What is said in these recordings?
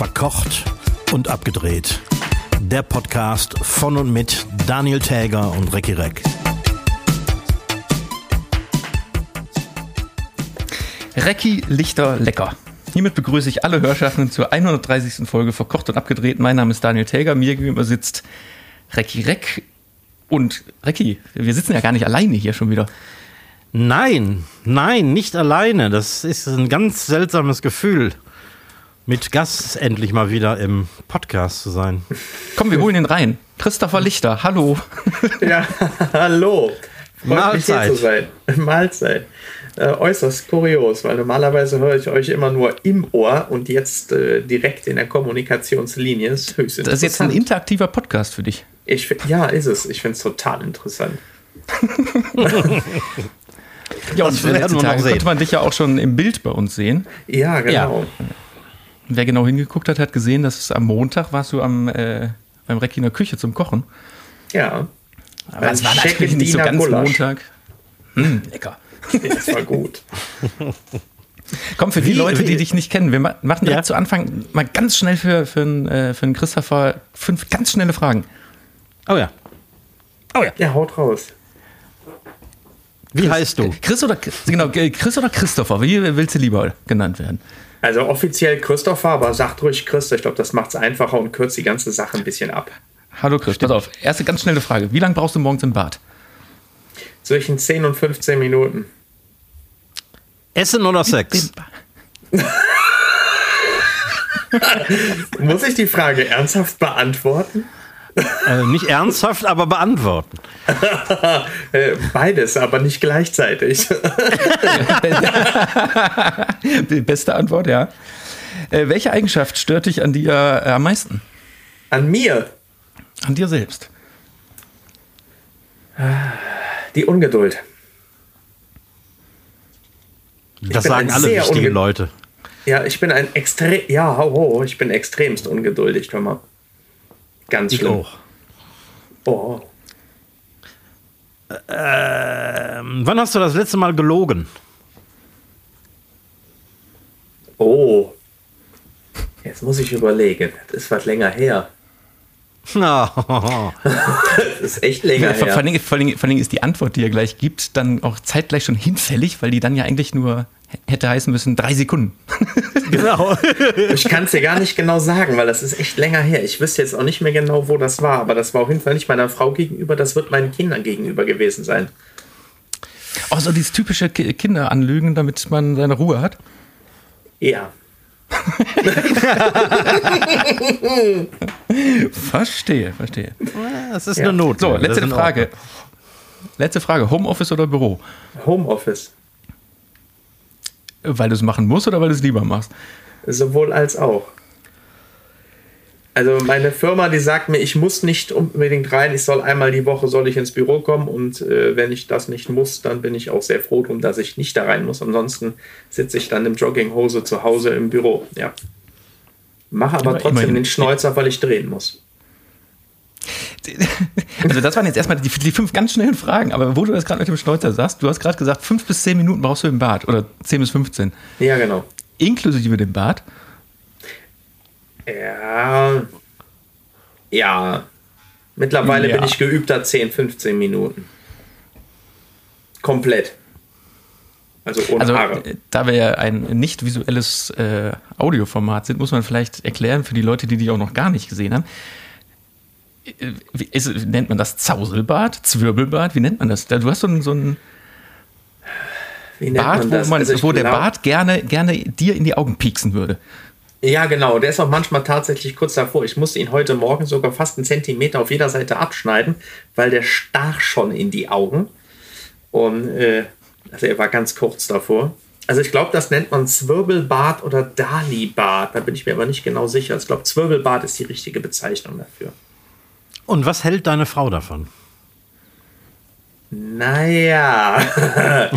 Verkocht und abgedreht. Der Podcast von und mit Daniel Täger und Recki Reck. Recki Lichter Lecker. Hiermit begrüße ich alle Hörschaffenden zur 130. Folge Verkocht und abgedreht. Mein Name ist Daniel Täger, mir gegenüber sitzt Recki Reck. Und Recki, wir sitzen ja gar nicht alleine hier schon wieder. Nein, nein, nicht alleine. Das ist ein ganz seltsames Gefühl, mit Gast endlich mal wieder im Podcast zu sein. Komm, wir holen ihn rein. Christopher Lichter, hallo. Ja, hallo. Freut Mahlzeit. Mich hier zu sein. Mahlzeit. Äh, äußerst kurios, weil normalerweise höre ich euch immer nur im Ohr und jetzt äh, direkt in der Kommunikationslinie. Ist höchst Das ist jetzt ein interessant. interaktiver Podcast für dich. Ich, ja, ist es. Ich finde es total interessant. Ja, Das und werden letzte wir noch sehen. konnte man dich ja auch schon im Bild bei uns sehen. Ja, genau. Wer genau hingeguckt hat, hat gesehen, dass es am Montag warst du am, äh, beim Recki in der Küche zum Kochen. Ja. Aber es war natürlich nicht so ganz Gulasch. Montag. Hm, lecker. Das war gut. Komm, für die Wie- Leute, die dich nicht kennen, wir ma- machen direkt Ja. zu Anfang mal ganz schnell für, für, einen, äh, für einen Christopher fünf ganz schnelle Fragen. Oh ja. Oh ja. Ja, haut raus. Wie heißt du? Chris oder, genau, äh, Chris oder Christopher? Wie willst du lieber genannt werden? Also offiziell Christopher, aber sagt ruhig Christ. Ich glaube, das macht es einfacher und kürzt die ganze Sache ein bisschen ab. Hallo Chris, pass auf. Erste ganz schnelle Frage. Wie lange brauchst du morgens im Bad? Zwischen 10 und 15 Minuten. Essen oder Sex? Muss ich die Frage ernsthaft beantworten? Äh, nicht ernsthaft, aber beantworten. Äh, beides, aber nicht gleichzeitig. Die beste Antwort, ja. Äh, welche Eigenschaft stört dich an dir äh, am meisten? An mir An dir selbst. die Ungeduld. Das sagen alle wichtigen Leute. Ja, ich bin ein extrem, ja, ho, ho, ich bin extremst ungeduldig, hör mal. Ganz Ich schlimm. auch. Oh, Ähm, wann hast du das letzte Mal gelogen? oh. Jetzt muss ich überlegen. Das ist was länger her. Na, Das ist echt länger Vor, vor, her. Vor, allen Dingen, vor allen Dingen ist die Antwort, die er gleich gibt, dann auch zeitgleich schon hinfällig, weil die dann ja eigentlich nur hätte heißen müssen, drei Sekunden. genau. Ich kann es dir gar nicht genau sagen, weil das ist echt länger her. Ich wüsste jetzt auch nicht mehr genau, wo das war, aber das war auf jeden Fall nicht meiner Frau gegenüber, das wird meinen Kindern gegenüber gewesen sein. Auch so dieses typische Ki- Kinderanlügen, damit man seine Ruhe hat. Ja. Verstehe, verstehe. Das ist Ja. eine Not. So, letzte Frage. Letzte Frage. Homeoffice oder Büro? Homeoffice. Weil du es machen musst oder weil du es lieber machst? Sowohl als auch. Also meine Firma, die sagt mir, ich muss nicht unbedingt rein, ich soll einmal die Woche soll ich ins Büro kommen und äh, wenn ich das nicht muss, dann bin ich auch sehr froh drum, dass ich nicht da rein muss. Ansonsten sitze ich dann im Jogginghose zu Hause im Büro. Ja. Mache aber Aber trotzdem den Schnäuzer, weil ich drehen muss. Also das waren jetzt erstmal die, die fünf ganz schnellen Fragen, aber wo du das gerade mit dem Schnäuzer sagst, du hast gerade gesagt, fünf bis zehn Minuten brauchst du im Bad oder zehn bis 15. Ja, genau. Inklusive dem Bad. Ja. Ja. Mittlerweile Ja. bin ich geübter 10, 15 Minuten. Komplett. Also ohne Also, Haare. äh, da wir ja ein nicht visuelles äh, Audioformat sind, muss man vielleicht erklären für die Leute, die dich auch noch gar nicht gesehen haben. Wie- Ist, nennt man das Zauselbad, Zwirbelbad? Wie nennt man das? Da- Du hast so ein, so ein Wie nennt Bad, wo, man, Also wo der glaub- Bart gerne, gerne dir in die Augen pieksen würde. Ja, genau. Der ist auch manchmal tatsächlich kurz davor. Ich musste ihn heute Morgen sogar fast einen Zentimeter auf jeder Seite abschneiden, weil der stach schon in die Augen. Und äh, also er war ganz kurz davor. Also ich glaube, das nennt man Zwirbelbad oder Dalibad. Da bin ich mir aber nicht genau sicher. Ich glaube, Zwirbelbad ist die richtige Bezeichnung dafür. Und was hält deine Frau davon? Naja.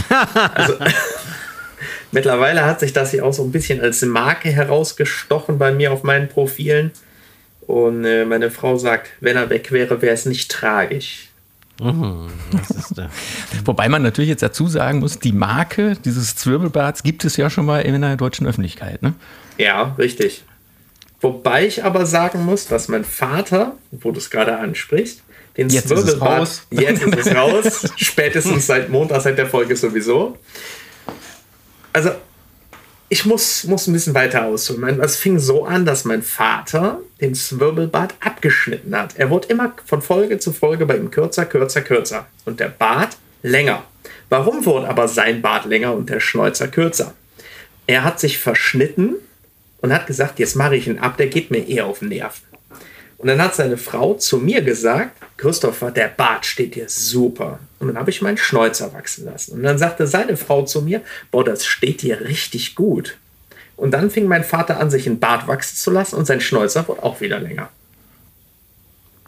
also, mittlerweile hat sich das hier auch so ein bisschen als Marke herausgestochen bei mir auf meinen Profilen. Und äh, meine Frau sagt, wenn er weg wäre, wäre es nicht tragisch. Äh, Wobei man natürlich jetzt dazu sagen muss, die Marke dieses Zwirbelbads gibt es ja schon mal in der deutschen Öffentlichkeit. Ne? Ja, richtig. Wobei ich aber sagen muss, dass mein Vater, wo du es gerade ansprichst, den Jetzt ist es raus. jetzt ist es raus, spätestens seit Montag, seit der Folge sowieso. Also, ich muss, muss ein bisschen weiter ausholen. Es fing so an, dass mein Vater den Zwirbelbart abgeschnitten hat. Er wurde immer von Folge zu Folge bei ihm kürzer, kürzer, kürzer. Und der Bart länger. Warum wurde aber sein Bart länger und der Schnäuzer kürzer? Er hat sich verschnitten und hat gesagt, jetzt mache ich ihn ab, der geht mir eher auf den Nerven. Und dann hat seine Frau zu mir gesagt, Christopher, der Bart steht dir super. Und dann habe ich meinen Schnäuzer wachsen lassen. Und dann sagte seine Frau zu mir, boah, das steht dir richtig gut. Und dann fing mein Vater an, sich einen Bart wachsen zu lassen und sein Schnäuzer wurde auch wieder länger.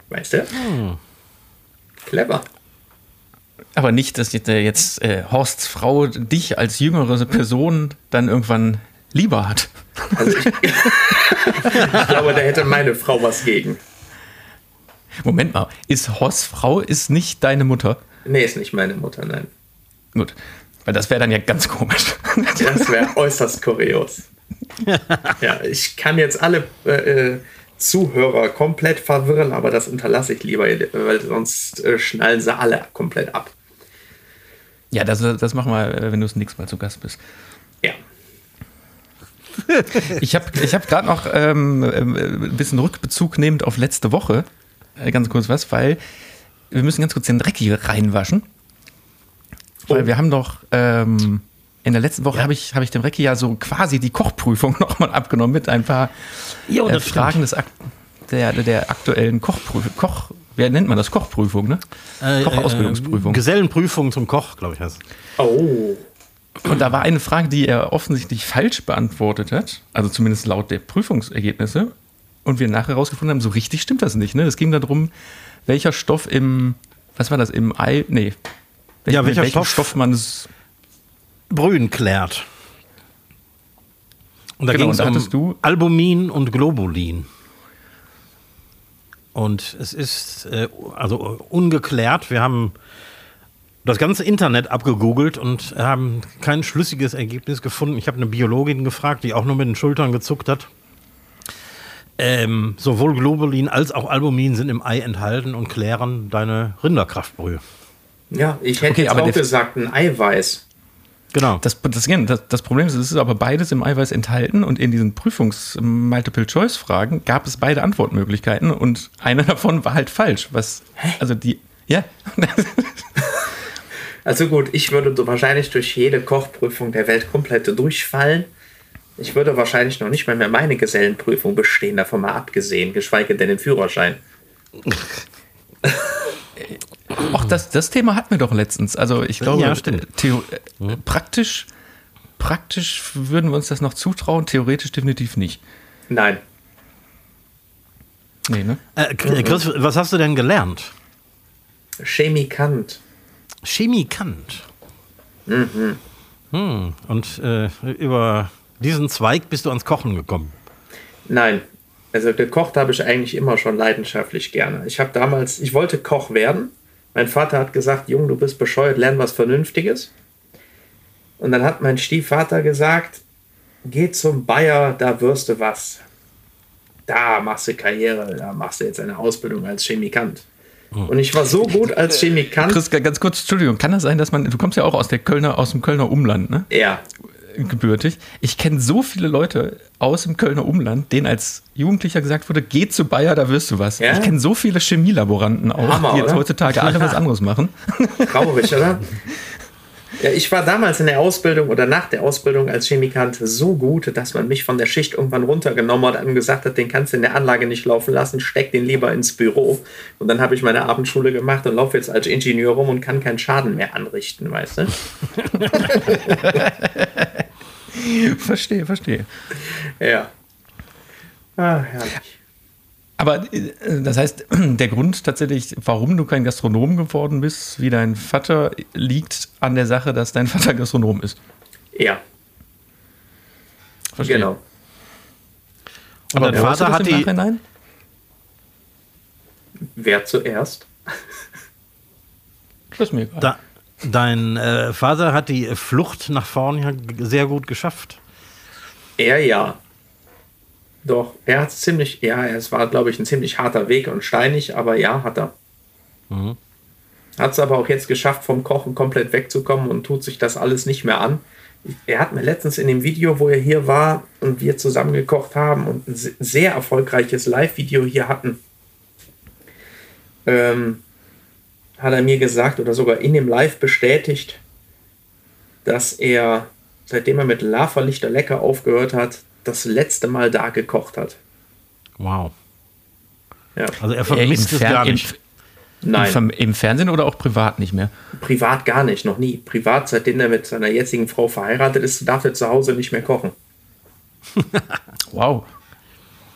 Weißt du? Hm. Clever. Aber nicht, dass jetzt, jetzt äh, Horsts Frau dich als jüngere Person dann irgendwann lieber hat. Also ich, ich glaube, da hätte meine Frau was gegen. Moment mal, ist Horsts Frau ist nicht deine Mutter? Nee, ist nicht meine Mutter, nein. Gut, weil das wäre dann ja ganz komisch. Das wäre äußerst kurios. Ja, ich kann jetzt alle äh, Zuhörer komplett verwirren, aber das unterlasse ich lieber, weil sonst äh, schnallen sie alle komplett ab. Ja, das, das machen wir, wenn du das nächste Mal zu Gast bist. Ja. Ich habe ich hab gerade noch ähm, ähm, ein bisschen Rückbezug nehmend auf letzte Woche. Äh, ganz kurz was, weil wir müssen ganz kurz den Dreck hier reinwaschen. Weil oh. wir haben doch ähm, in der letzten Woche ja. habe ich, hab ich dem Recki ja so quasi die Kochprüfung nochmal abgenommen mit ein paar jo, äh, Fragen des Ak der, der aktuellen Kochprüfung. Koch, wer nennt man das? Kochprüfung, ne? Äh, Kochausbildungsprüfung. Äh, Gesellenprüfung zum Koch, glaube ich heißt. Oh. Und da war eine Frage, die er offensichtlich falsch beantwortet hat, also zumindest laut der Prüfungsergebnisse. Und wir nachher herausgefunden haben, so richtig stimmt das nicht. Ne? Es ging darum, welcher Stoff im, was war das, im Ei, nee. Welch, ja, welcher Stoff, Stoff man es Brühen klärt. Und da genau, ging es um du Albumin und Globulin. Und es ist äh, also ungeklärt. Wir haben das ganze Internet abgegoogelt und haben kein schlüssiges Ergebnis gefunden. Ich habe eine Biologin gefragt, die auch nur mit den Schultern gezuckt hat. Ähm, sowohl Globulin als auch Albumin sind im Ei enthalten und klären deine Rinderkraftbrühe. Ja, ich hätte okay, jetzt auch gesagt, ein Eiweiß. Genau. Das, das, das, das Problem ist, es ist aber beides im Eiweiß enthalten und in diesen Prüfungs-Multiple-Choice-Fragen gab es beide Antwortmöglichkeiten und eine davon war halt falsch. Was, Hä? also die, ja. Also gut, ich würde wahrscheinlich durch jede Kochprüfung der Welt komplett durchfallen. Ich würde wahrscheinlich noch nicht mal mehr meine Gesellenprüfung bestehen, davon mal abgesehen, geschweige denn den Führerschein. Ach, das, das Thema hatten wir doch letztens. Also ich glaube, ja, Theo äh, praktisch, praktisch würden wir uns das noch zutrauen, theoretisch definitiv nicht. Nein. Nee, ne? Äh, Chris, was hast du denn gelernt? Chemikant. Chemikant. Mhm. Hm. Und äh, über diesen Zweig bist du ans Kochen gekommen? Nein. Also gekocht habe ich eigentlich immer schon leidenschaftlich gerne. Ich habe damals, ich wollte Koch werden. Mein Vater hat gesagt, Junge, du bist bescheuert, lern was Vernünftiges. Und dann hat mein Stiefvater gesagt, geh zum Bayer, da wirst du was. Da machst du Karriere, da machst du jetzt eine Ausbildung als Chemikant. Hm. Und ich war so gut als Chemikant. Chris, ganz kurz, Entschuldigung, kann das sein, dass man, du kommst ja auch aus der Kölner, aus dem Kölner Umland, ne? Ja. Gebürtig. Ich kenne so viele Leute aus dem Kölner Umland, denen als Jugendlicher gesagt wurde, geh zu Bayer, da wirst du was. Ja? Ich kenne so viele Chemielaboranten auch, Hammer, die jetzt oder? heutzutage alle was anderes machen. Traurig, oder? Ja, ich war damals in der Ausbildung oder nach der Ausbildung als Chemikant so gut, dass man mich von der Schicht irgendwann runtergenommen hat und gesagt hat, den kannst du in der Anlage nicht laufen lassen, steck den lieber ins Büro. Und dann habe ich meine Abendschule gemacht und laufe jetzt als Ingenieur rum und kann keinen Schaden mehr anrichten, weißt du? verstehe, verstehe. Ja. Ah, herrlich. Aber äh, das heißt, der Grund tatsächlich, warum du kein Gastronom geworden bist, wie dein Vater, liegt an der Sache, dass dein Vater Gastronom ist. Ja. Verstehe. Genau. Und dein Vater hat die. Nachhinein? Wer zuerst? Das ist mir egal. Da, dein äh, Vater hat die Flucht nach vorne sehr gut geschafft. Er ja. Doch, er hat ziemlich, ja, es war, glaube ich, ein ziemlich harter Weg und steinig, aber ja, hat er. Mhm. Hat es aber auch jetzt geschafft, vom Kochen komplett wegzukommen und tut sich das alles nicht mehr an. Er hat mir letztens in dem Video, wo er hier war und wir zusammen gekocht haben und ein sehr erfolgreiches Live-Video hier hatten, ähm, hat er mir gesagt oder sogar in dem Live bestätigt, dass er, seitdem er mit Lava Lichter lecker aufgehört hat, das letzte Mal da gekocht hat. Wow. Ja. Also er vermisst es gar nicht. Nein. Im Fernsehen oder auch privat nicht mehr? Privat gar nicht, noch nie. Privat, seitdem er mit seiner jetzigen Frau verheiratet ist, darf er zu Hause nicht mehr kochen. wow.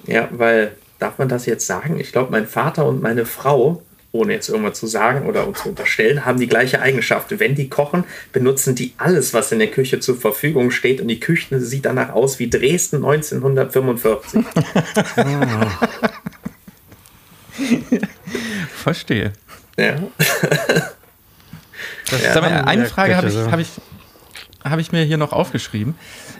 Ja, weil, darf man das jetzt sagen? Ich glaube, mein Vater und meine Frau, ohne jetzt irgendwas zu sagen oder uns zu unterstellen, haben die gleiche Eigenschaft. Wenn die kochen, benutzen die alles, was in der Küche zur Verfügung steht und die Küche sieht danach aus wie Dresden 1945. Verstehe. Ja. das, ja, mal, eine Frage habe ich, hab ich, hab ich mir hier noch aufgeschrieben.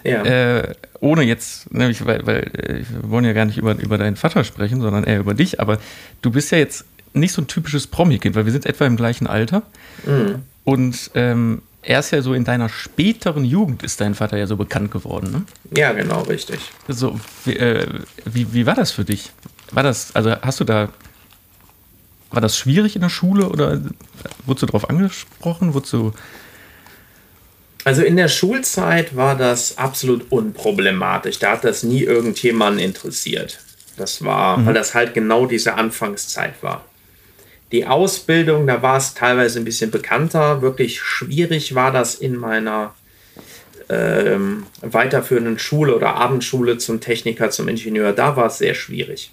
Ja. Äh, ohne jetzt, nämlich, weil, weil äh, wir wollen ja gar nicht über, über deinen Vater sprechen, sondern eher über dich, aber du bist ja jetzt nicht so ein typisches Promi-Kind, weil wir sind etwa im gleichen Alter. Mhm. Und ähm, er ist ja so in deiner späteren Jugend ist dein Vater ja so bekannt geworden, ne? Ja, genau, richtig. So, wie, äh, wie, wie war das für dich? War das, also hast du da war das schwierig in der Schule oder wurdest du darauf angesprochen? Wurdest du also in der Schulzeit war das absolut unproblematisch. Da hat das nie irgendjemanden interessiert. Das war, mhm. weil das halt genau diese Anfangszeit war. Die Ausbildung, da war es teilweise ein bisschen bekannter. Wirklich schwierig war das in meiner ähm, weiterführenden Schule oder Abendschule zum Techniker, zum Ingenieur. Da war es sehr schwierig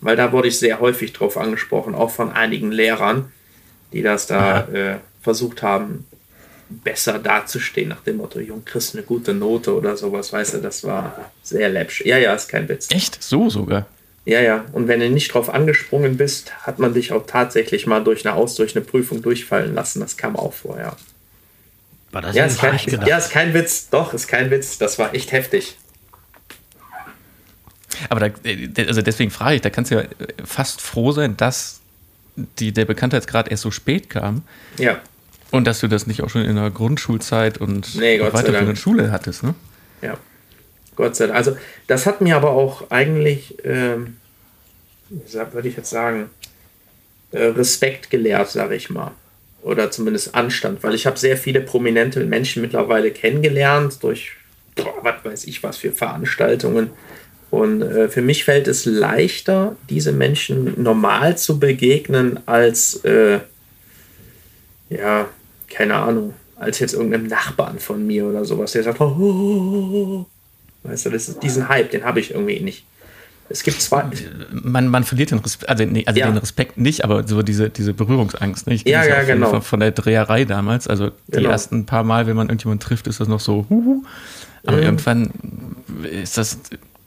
weil da wurde ich sehr häufig drauf angesprochen, auch von einigen Lehrern, die das da äh, versucht haben, besser dazustehen, nach dem Motto, Jung, kriegst eine gute Note oder sowas, weißt du, das war sehr läppsch. Ja, ja, ist kein Witz. Echt? So sogar? Ja, ja. Und wenn du nicht drauf angesprungen bist, hat man dich auch tatsächlich mal durch eine Aus, durch eine Prüfung durchfallen lassen. Das kam auch vorher. War das ja, ist kein, ja, ist kein Witz. Doch, ist kein Witz. Das war echt heftig. Aber da, äh, also deswegen frage ich, da kannst du ja fast froh sein, dass die, der Bekanntheitsgrad erst so spät kam. Ja. Und dass du das nicht auch schon in der Grundschulzeit und nee, weiterführenden Schule hattest, ne? Ja. Gott sei Dank. Also, das hat mir aber auch eigentlich, ähm, würde ich jetzt sagen, äh, Respekt gelehrt, sage ich mal. Oder zumindest Anstand, weil ich habe sehr viele prominente Menschen mittlerweile kennengelernt durch, boah, was weiß ich, was für Veranstaltungen und äh, für mich fällt es leichter, diese Menschen normal zu begegnen, als, äh, ja, keine Ahnung, als jetzt irgendeinem Nachbarn von mir oder sowas, der sagt, oh, oh, oh. Weißt du, das ist, diesen Hype, den habe ich irgendwie nicht. Es gibt zwei. Man, man verliert den Respekt, also, nee, also ja. den Respekt nicht, aber so diese, diese Berührungsangst. Nicht? Ja, ja, genau. Von, von, der Dreherei damals. Also die genau. ersten paar Mal, wenn man irgendjemanden trifft, ist das noch so, huhu. Aber mhm. irgendwann ist das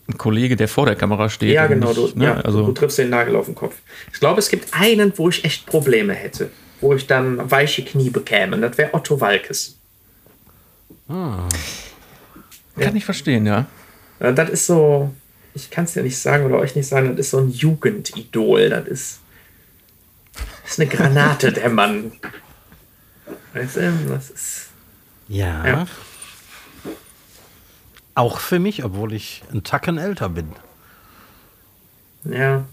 ein Kollege, der vor der Kamera steht. Ja, genau. Du, ne? ja, also, du triffst den Nagel auf den Kopf. Ich glaube, es gibt einen, wo ich echt Probleme hätte, wo ich dann weiche Knie bekäme. Und das wäre Otto Walkes. Ah. Kann ja. ich verstehen, ja. ja. Das ist so, ich kann es ja nicht sagen oder euch nicht sagen, das ist so ein Jugendidol. Das ist, das ist eine Granate, der Mann. Weißt du, das ist. ja. ja. Auch für mich, obwohl ich ein Tacken älter bin. Ja,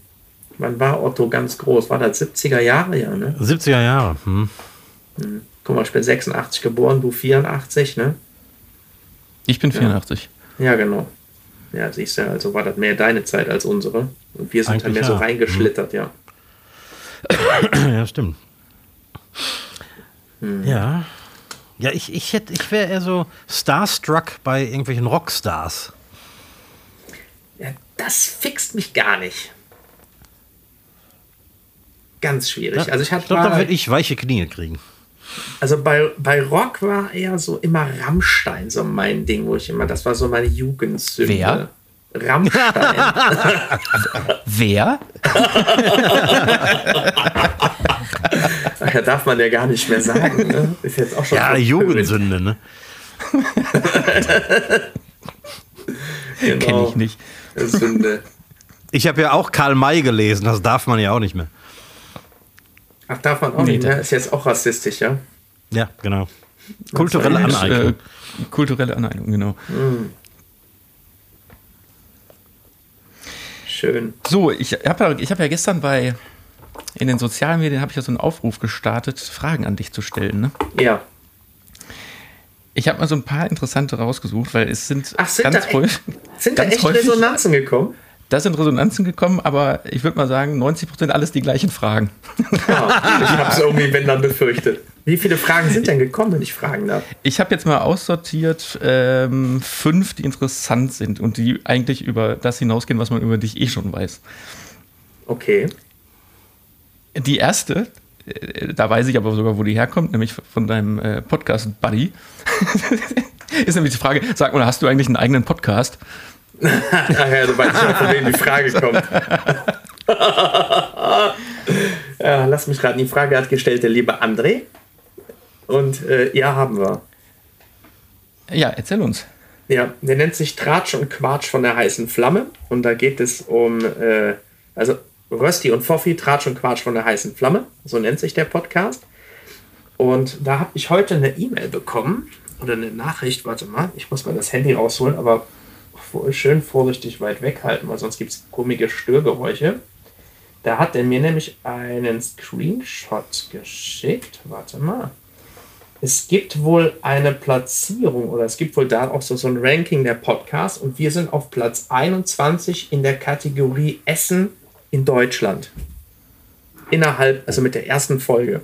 wann war Otto ganz groß? War das 70er Jahre, ja, ne? 70er Jahre, hm. hm. Guck mal, ich bin 86 geboren, du 84, ne? Ich bin 84. Ja, ja genau. Ja, siehst du, also war das mehr deine Zeit als unsere. Und wir sind dann mehr ja. so reingeschlittert, ja. ja, stimmt. Hm. Ja, ja, ich, ich, hätte, ich wäre eher so starstruck bei irgendwelchen Rockstars. Ja, das fixt mich gar nicht. Ganz schwierig. Ja, also ich, ich glaube, da würde ich weiche Knie kriegen. Also bei, bei Rock war eher so immer Rammstein so mein Ding, wo ich immer, das war so meine Jugendsünde. Wer? Rammstein. Wer? ja, darf man ja gar nicht mehr sagen. Ne? Ist jetzt auch schon ja, Jugendsünde, ne? genau. Kenne ich nicht. Sünde. Ich habe ja auch Karl May gelesen, das darf man ja auch nicht mehr. Ach, darf man auch Nee, nicht mehr? Ist jetzt auch rassistisch, ja? Ja, genau. Kulturelle Aneignung. Äh, kulturelle Aneignung, genau. Schön. So, ich habe ja, ich hab ja gestern bei in den sozialen Medien habe ich ja so einen Aufruf gestartet, Fragen an dich zu stellen. Ne? Ja. Ich habe mal so ein paar interessante rausgesucht, weil es sind Ach, sind ganz da, häufig, echt, sind da ganz echt häufig- Resonanzen gekommen? Da sind Resonanzen gekommen, aber ich würde mal sagen, 90 Prozent alles die gleichen Fragen. Ja, ich habe es irgendwie, wenn dann, befürchtet. Wie viele Fragen sind denn gekommen, wenn ich fragen darf? Ich habe jetzt mal aussortiert ähm, fünf, die interessant sind und die eigentlich über das hinausgehen, was man über dich eh schon weiß. Okay. Die erste, äh, da weiß ich aber sogar, wo die herkommt, nämlich von deinem äh, Podcast Buddy. Ist nämlich die Frage, sag mal, hast du eigentlich einen eigenen Podcast? Ach ja, du weißt schon, von wem die Frage kommt. ja, lass mich raten. Die Frage hat gestellt der liebe André. Und äh, ja, haben wir. Ja, erzähl uns. Ja, der nennt sich Tratsch und Quatsch von der heißen Flamme. Und da geht es um, äh, also Rösti und Foffi, Tratsch und Quatsch von der heißen Flamme. So nennt sich der Podcast. Und da habe ich heute eine E-Mail bekommen oder eine Nachricht. Warte mal, ich muss mal das Handy rausholen, aber schön vorsichtig weit weghalten, weil sonst gibt es komische Störgeräusche. Da hat er mir nämlich einen Screenshot geschickt. Warte mal. Es gibt wohl eine Platzierung oder es gibt wohl da auch so, so ein Ranking der Podcasts und wir sind auf Platz 21 in der Kategorie Essen in Deutschland. Innerhalb, also mit der ersten Folge.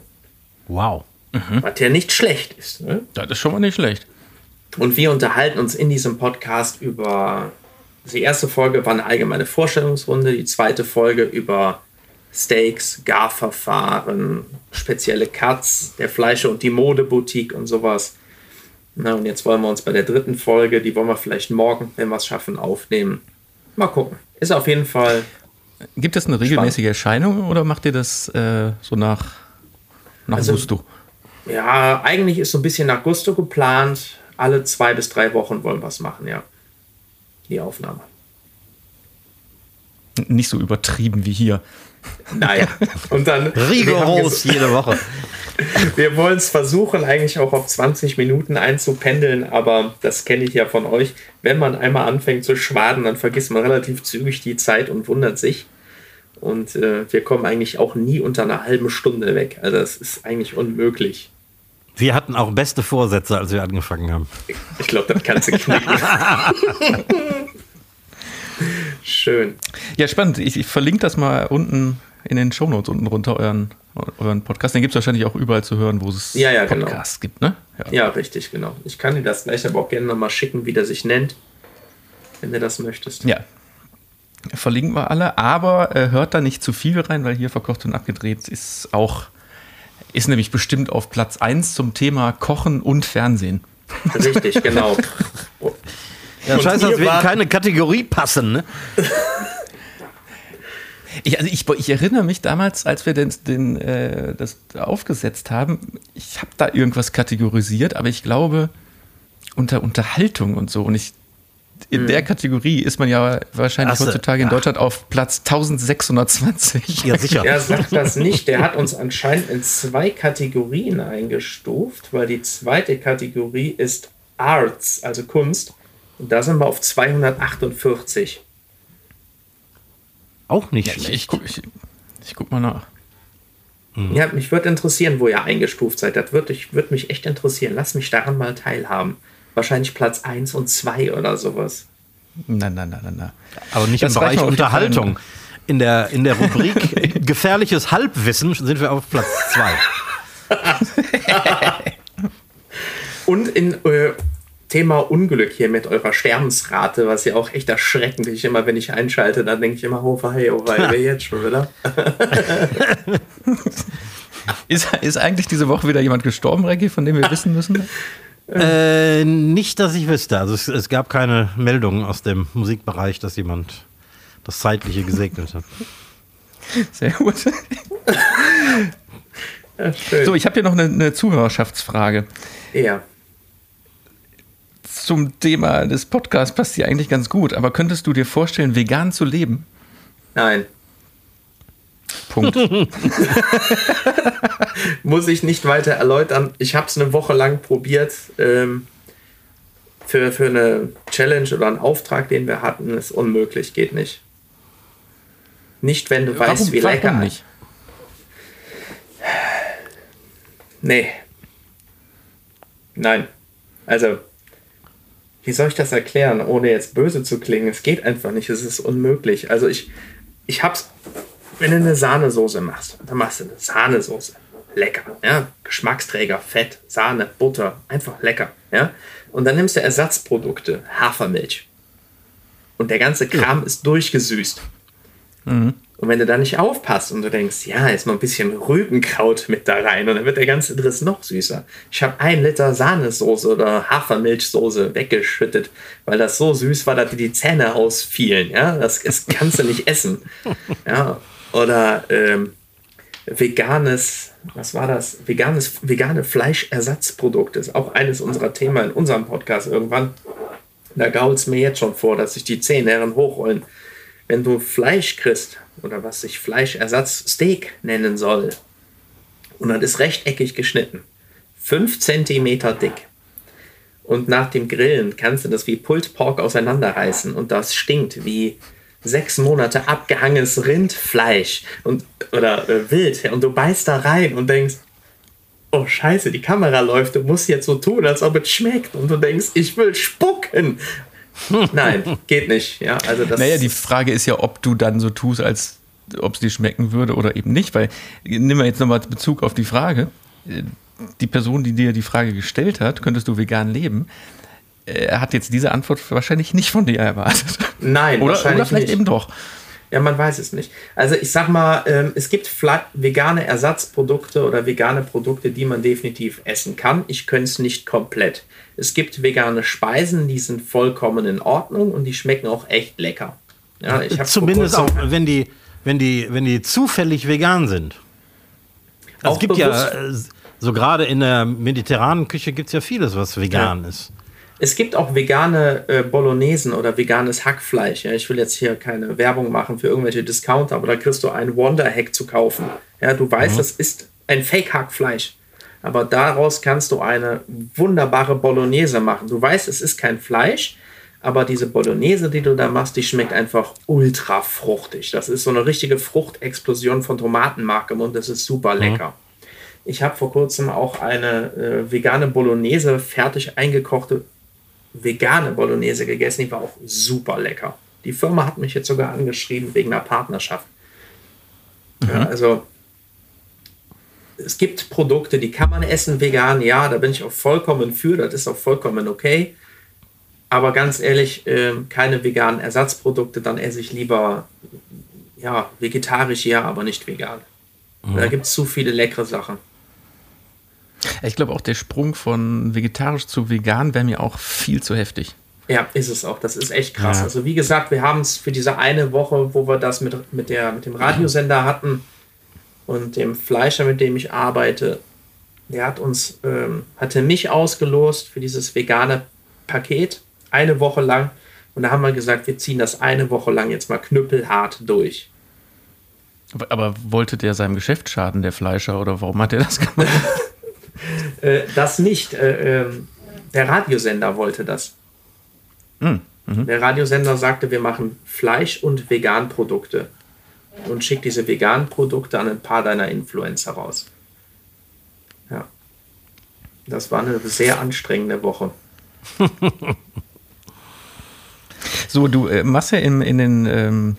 Wow. Was ja nicht schlecht ist. Ne? Das ist schon mal nicht schlecht. Und wir unterhalten uns in diesem Podcast über. Die erste Folge war eine allgemeine Vorstellungsrunde, die zweite Folge über Steaks, Garverfahren, spezielle Cuts, der Fleische- und die Modeboutique und sowas. Na, und jetzt wollen wir uns bei der dritten Folge, die wollen wir vielleicht morgen, wenn wir es schaffen, aufnehmen. Mal gucken. Ist auf jeden Fall. Gibt es eine regelmäßige Erscheinung oder macht ihr das äh, so nach, nach Also- Gusto? Ja, eigentlich ist so ein bisschen nach Gusto geplant. Alle zwei bis drei Wochen wollen wir es machen, ja. Die Aufnahme. Nicht so übertrieben wie hier. Naja. Und dann. Rigoros jede Woche. Wir wollen es versuchen, eigentlich auch auf 20 Minuten einzupendeln, aber das kenne ich ja von euch. Wenn man einmal anfängt zu schwaden, dann vergisst man relativ zügig die Zeit und wundert sich. Und äh, wir kommen eigentlich auch nie unter einer halben Stunde weg. Also das ist eigentlich unmöglich. Wir hatten auch beste Vorsätze, als wir angefangen haben. Ich glaube, das kannst du knicken. Schön. Ja, spannend. Ich, ich verlinke das mal unten in den Shownotes unten runter, euren, euren Podcast. Den gibt es wahrscheinlich auch überall zu hören, wo es Ja, ja, genau. Podcasts gibt, ne? Ja, richtig, genau. Ich kann dir das gleich aber auch gerne nochmal schicken, wie der sich nennt, wenn du das möchtest. Ja. Verlinken wir alle, aber äh, hört da nicht zu viel rein, weil hier verkocht und abgedreht ist auch, ist nämlich bestimmt auf Platz 1 zum Thema Kochen und Fernsehen. Richtig, genau. Ja, scheiße, ihr das wird wart- keine Kategorie passen, ne? Ich, also ich, ich erinnere mich damals, als wir den, den, äh, das aufgesetzt haben, ich habe da irgendwas kategorisiert, aber ich glaube unter Unterhaltung und so. Und ich, in der Kategorie ist man ja wahrscheinlich Ach so, heutzutage in. Deutschland auf Platz 1620. Ja, sicher. Er sagt das nicht. Der hat uns anscheinend in zwei Kategorien eingestuft, weil die zweite Kategorie ist Arts, also Kunst. Und da sind wir auf 248. Auch nicht Ja, ich, schlecht. ich, guck, ich, ich guck mal nach. Ja, mich würde interessieren, wo ihr eingestuft seid. Das würde würd mich echt interessieren. Lass mich daran mal teilhaben. Wahrscheinlich Platz 1 und 2 oder sowas. Nein, nein, nein, nein, nein. Aber nicht Das im Bereich. Unterhaltung. In der, in der Rubrik gefährliches Halbwissen sind wir auf Platz 2. Und in äh, Thema Unglück hier mit eurer Sterbensrate, was ja auch echt erschreckend ist. Immer wenn ich einschalte, dann denke ich immer, oh wei, oh wei, wer jetzt schon wieder? Ist, ist eigentlich diese Woche wieder jemand gestorben, Reggie, von dem wir wissen müssen? Äh, nicht, dass ich wüsste. Also es, es gab keine Meldungen aus dem Musikbereich, dass jemand das Zeitliche gesegnet hat. Sehr gut. Ja. So, ich habe hier noch eine, eine Zuhörerschaftsfrage. ja. zum Thema des Podcasts passt hier eigentlich ganz gut. Aber könntest du dir vorstellen, vegan zu leben? Nein. Punkt. Muss ich nicht weiter erläutern. Ich habe es eine Woche lang probiert. Ähm, für, für eine Challenge oder einen Auftrag, den wir hatten, ist unmöglich, geht nicht. Nicht, wenn du weißt, wie lecker. Warum nicht? Nee. Nein. Also, wie soll ich das erklären, ohne jetzt böse zu klingen? Es geht einfach nicht, es ist unmöglich. Also ich, ich hab's, wenn du eine Sahnesoße machst, dann machst du eine Sahnesoße. Lecker, ja. Geschmacksträger, Fett, Sahne, Butter, einfach lecker, ja. Und dann nimmst du Ersatzprodukte, Hafermilch. Und der ganze Kram ist durchgesüßt. Mhm. Und wenn du da nicht aufpasst und du denkst, ja, ist noch ein bisschen Rübenkraut mit da rein und dann wird der ganze Driss noch süßer. Ich habe ein Liter Sahnesoße oder Hafermilchsoße weggeschüttet, weil das so süß war, dass dir die Zähne ausfielen. Ja, das, das kannst du nicht essen. Ja, oder ähm, veganes, was war das? Veganes, vegane Fleischersatzprodukte ist auch eines unserer Themen in unserem Podcast irgendwann. Da gault es mir jetzt schon vor, dass sich die Zähne hochrollen. Wenn du Fleisch kriegst, oder was sich Fleischersatz-Steak nennen soll. Und das ist rechteckig geschnitten. 5 cm dick. Und nach dem Grillen kannst du das wie Pulled Pork auseinanderreißen. Und das stinkt wie sechs Monate abgehangenes Rindfleisch und, oder äh, Wild. Und du beißt da rein und denkst, oh scheiße, die Kamera läuft, du musst jetzt so tun, als ob es schmeckt. Und du denkst, ich will spucken. Nein, geht nicht. Ja, also das naja, die Frage ist ja, ob du dann so tust, als ob es dir schmecken würde oder eben nicht, weil nehmen wir jetzt nochmal Bezug auf die Frage. Die Person, die dir die Frage gestellt hat, könntest du vegan leben, er hat jetzt diese Antwort wahrscheinlich nicht von dir erwartet. Nein, oder, oder vielleicht nicht. eben doch. Ja, man weiß es nicht. Also ich sag mal, ähm, es gibt vegane Ersatzprodukte oder vegane Produkte, die man definitiv essen kann. Ich könnte es nicht komplett. Es gibt vegane Speisen, die sind vollkommen in Ordnung und die schmecken auch echt lecker. Ja, ich Zumindest auch, wenn die, wenn, die, wenn die zufällig vegan sind. Also es gibt bewusst. ja, äh, so gerade in der mediterranen Küche gibt es ja vieles, was vegan ja. ist. Es gibt auch vegane äh, Bolognesen oder veganes Hackfleisch. Ja, ich will jetzt hier keine Werbung machen für irgendwelche Discounter, aber da kriegst du ein Wonder-Hack zu kaufen. Ja, du weißt, mhm. das ist ein Fake-Hackfleisch. Aber daraus kannst du eine wunderbare Bolognese machen. Du weißt, es ist kein Fleisch, aber diese Bolognese, die du da machst, die schmeckt einfach ultra fruchtig. Das ist so eine richtige Fruchtexplosion von Tomatenmark im Mund. Das ist super mhm. lecker. Mhm. Ich habe vor kurzem auch eine äh, vegane Bolognese fertig eingekochte vegane Bolognese gegessen, die war auch super lecker. Die Firma hat mich jetzt sogar angeschrieben wegen einer Partnerschaft. Mhm. Ja, also es gibt Produkte, die kann man essen vegan, ja, da bin ich auch vollkommen für, das ist auch vollkommen okay. Aber ganz ehrlich, äh, keine veganen Ersatzprodukte, dann esse ich lieber ja, vegetarisch, ja, aber nicht vegan. Mhm. Da gibt es zu viele leckere Sachen. Ich glaube auch der Sprung von vegetarisch zu vegan wäre mir auch viel zu heftig. Ja, ist es auch. Das ist echt krass. Ja. Also wie gesagt, wir haben es für diese eine Woche, wo wir das mit, mit, der, mit dem Radiosender hatten und dem Fleischer, mit dem ich arbeite, der hat uns, ähm, hatte mich ausgelost für dieses vegane Paket, eine Woche lang. Und da haben wir gesagt, wir ziehen das eine Woche lang jetzt mal knüppelhart durch. Aber, aber wollte der seinem Geschäft schaden, der Fleischer, oder warum hat er das gemacht? Äh, das nicht. Äh, ähm, der Radiosender wollte das. Mhm. Mhm. Der Radiosender sagte, wir machen Fleisch- und Veganprodukte und schickt diese veganen Produkte an ein paar deiner Influencer raus. Ja. Das war eine sehr anstrengende Woche. so, du äh, machst ja in, in den ähm,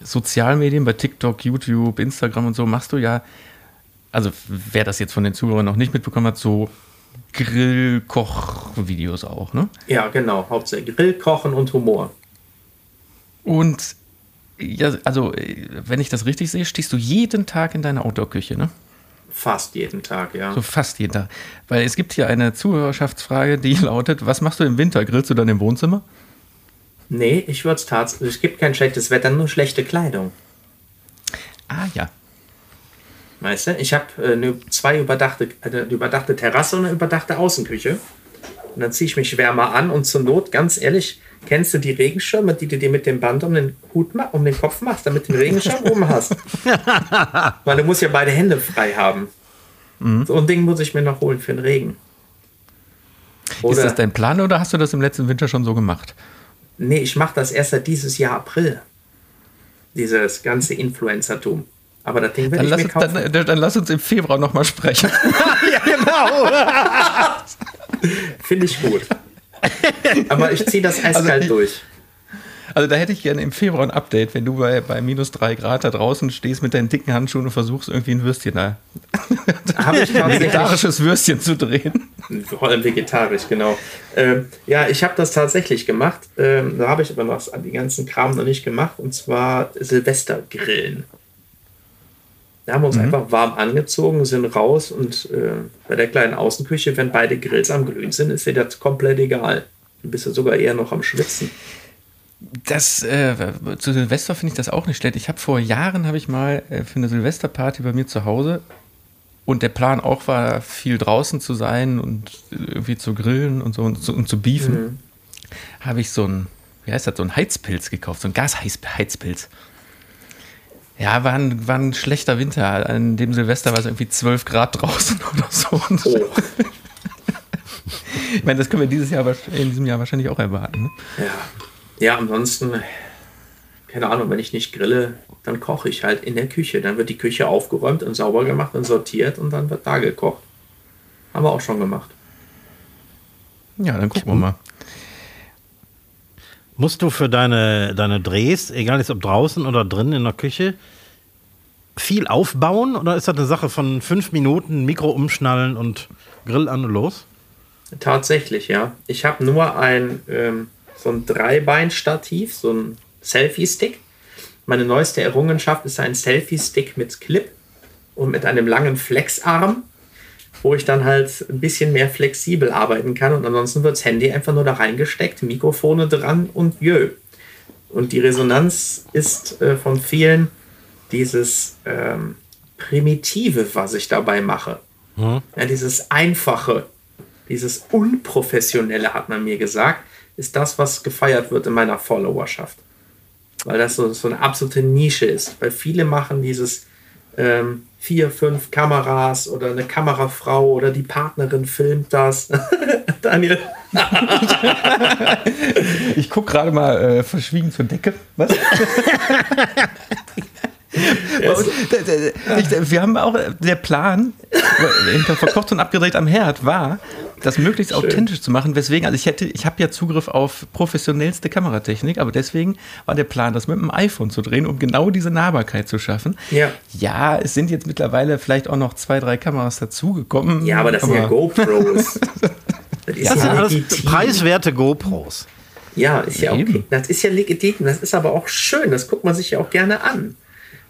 Sozialmedien, bei TikTok, YouTube, Instagram und so, machst du ja also wer das jetzt von den Zuhörern noch nicht mitbekommen hat, so Grillkoch-Videos auch, ne? Ja, genau. Hauptsächlich Grillkochen und Humor. Und ja, also, wenn ich das richtig sehe, stehst du jeden Tag in deiner Outdoor-Küche, ne? Fast jeden Tag, ja. So fast jeden Tag. Weil es gibt hier eine Zuhörerschaftsfrage, die lautet: Was machst du im Winter? Grillst du dann im Wohnzimmer? Nee, ich würde es tatsächlich. Es gibt kein schlechtes Wetter, nur schlechte Kleidung. Ah, ja. Weißt du, ich habe äh, ne, zwei überdachte, eine überdachte Terrasse und eine überdachte Außenküche. Und dann ziehe ich mich wärmer an und zur Not, ganz ehrlich, kennst du die Regenschirme, die du dir mit dem Band um den Hut um den Kopf machst, damit du den Regenschirm oben hast? Weil du musst ja beide Hände frei haben. Mhm. So ein Ding muss ich mir noch holen für den Regen. Oder, ist das dein Plan oder hast du das im letzten Winter schon so gemacht? Nee, ich mache das erst seit dieses Jahr April. Dieses ganze Influencertum. Aber das Ding will dann ich mir kaufen. Dann, dann, lass uns im Februar nochmal sprechen. ja, genau. Finde ich gut. Aber ich ziehe das eiskalt also, durch. Also da hätte ich gerne im Februar ein Update, wenn du bei, bei minus drei Grad da draußen stehst mit deinen dicken Handschuhen und versuchst irgendwie ein Würstchen da. Habe ich ein vegetarisches Würstchen zu drehen. Vor allem vegetarisch, genau. Ähm, ja, ich habe das tatsächlich gemacht. Ähm, da habe ich aber noch die ganzen Kram noch nicht gemacht. Und zwar Silvestergrillen. Da haben wir uns mhm. einfach warm angezogen, sind raus und äh, bei der kleinen Außenküche, wenn beide Grills am Glühen sind, ist dir das komplett egal. Du bist ja sogar eher noch am Schwitzen. Das äh, zu Silvester finde ich das auch nicht schlecht. Ich habe vor Jahren habe ich mal äh, für eine Silvesterparty bei mir zu Hause und der Plan auch war, viel draußen zu sein und irgendwie zu grillen und so und zu, und zu beefen. Mhm. Habe ich so ein, wie heißt das, so ein Heizpilz gekauft, so ein Gasheizpilz. Ja, war ein, war ein schlechter Winter. An dem Silvester war es irgendwie 12 Grad draußen oder so. Oh. ich meine, das können wir dieses Jahr in diesem Jahr wahrscheinlich auch erwarten. Ne? Ja. Ja, ansonsten, keine Ahnung, wenn ich nicht grille, dann koche ich halt in der Küche. Dann wird die Küche aufgeräumt und sauber gemacht und sortiert und dann wird da gekocht. Haben wir auch schon gemacht. Ja, dann gucken wir mal. Musst du für deine, deine Drehs, egal ob draußen oder drin in der Küche, viel aufbauen oder ist das eine Sache von fünf Minuten Mikro umschnallen und Grill an und los? Tatsächlich, ja. Ich habe nur ein ähm, so ein Dreibein-Stativ, so ein Selfie-Stick. Meine neueste Errungenschaft ist ein Selfie-Stick mit Clip und mit einem langen Flexarm, wo ich dann halt ein bisschen mehr flexibel arbeiten kann. Und ansonsten wird das Handy einfach nur da reingesteckt, Mikrofone dran und jö. Und die Resonanz ist äh, von vielen dieses ähm, Primitive, was ich dabei mache. Mhm. Ja, dieses Einfache, dieses Unprofessionelle, hat man mir gesagt ist das, was gefeiert wird in meiner Followerschaft. Weil das so, so eine absolute Nische ist. Weil viele machen dieses ähm, vier, fünf Kameras oder eine Kamerafrau oder die Partnerin filmt das. Daniel. ich gucke gerade mal äh, verschwiegen zur Decke. Was? wir haben auch der Plan, hinter verkocht und abgedreht am Herd war, das möglichst Schön. authentisch zu machen. Weswegen, also ich hätte, ich habe ja Zugriff auf professionellste Kameratechnik, aber deswegen war der Plan, das mit dem iPhone zu drehen, um genau diese Nahbarkeit zu schaffen. Ja. Ja, es sind jetzt mittlerweile vielleicht auch noch zwei, drei Kameras dazugekommen. Ja, aber das aber sind ja GoPros. das, ja, das sind alles preiswerte GoPros. Ja, ist ja okay. Das ist ja legitim. Das ist aber auch schön. Das guckt man sich ja auch gerne an.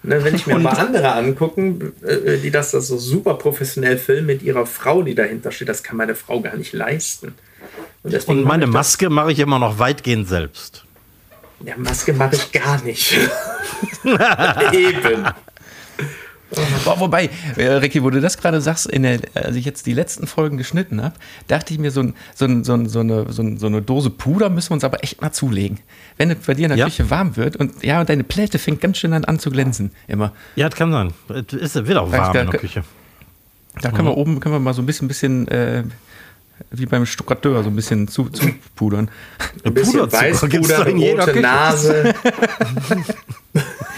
Ne, wenn ich mir mal andere angucken, äh, die das, das so super professionell filmen mit ihrer Frau, die dahinter steht, das kann meine Frau gar nicht leisten. Und, Und meine Maske mache ich immer noch weitgehend selbst. Ja, Maske mache ich gar nicht. Eben. Boah, wobei, äh, Ricky, wo du das gerade sagst, in der, als ich jetzt die letzten Folgen geschnitten habe, dachte ich mir, so, ein, so, ein, so, ein, so, eine, so, eine Dose Puder müssen wir uns aber echt mal zulegen. Wenn es bei dir in der ja. Küche warm wird und ja, deine Pläte fängt ganz schön an zu glänzen, immer. Ja, das kann sein. Es wird auch warm da, in der Küche. Da können wir mhm. oben können wir mal so ein bisschen, bisschen äh, wie beim Stuckateur, so ein bisschen zu, zu pudern. Ein bisschen Weißpuder, rote Nase.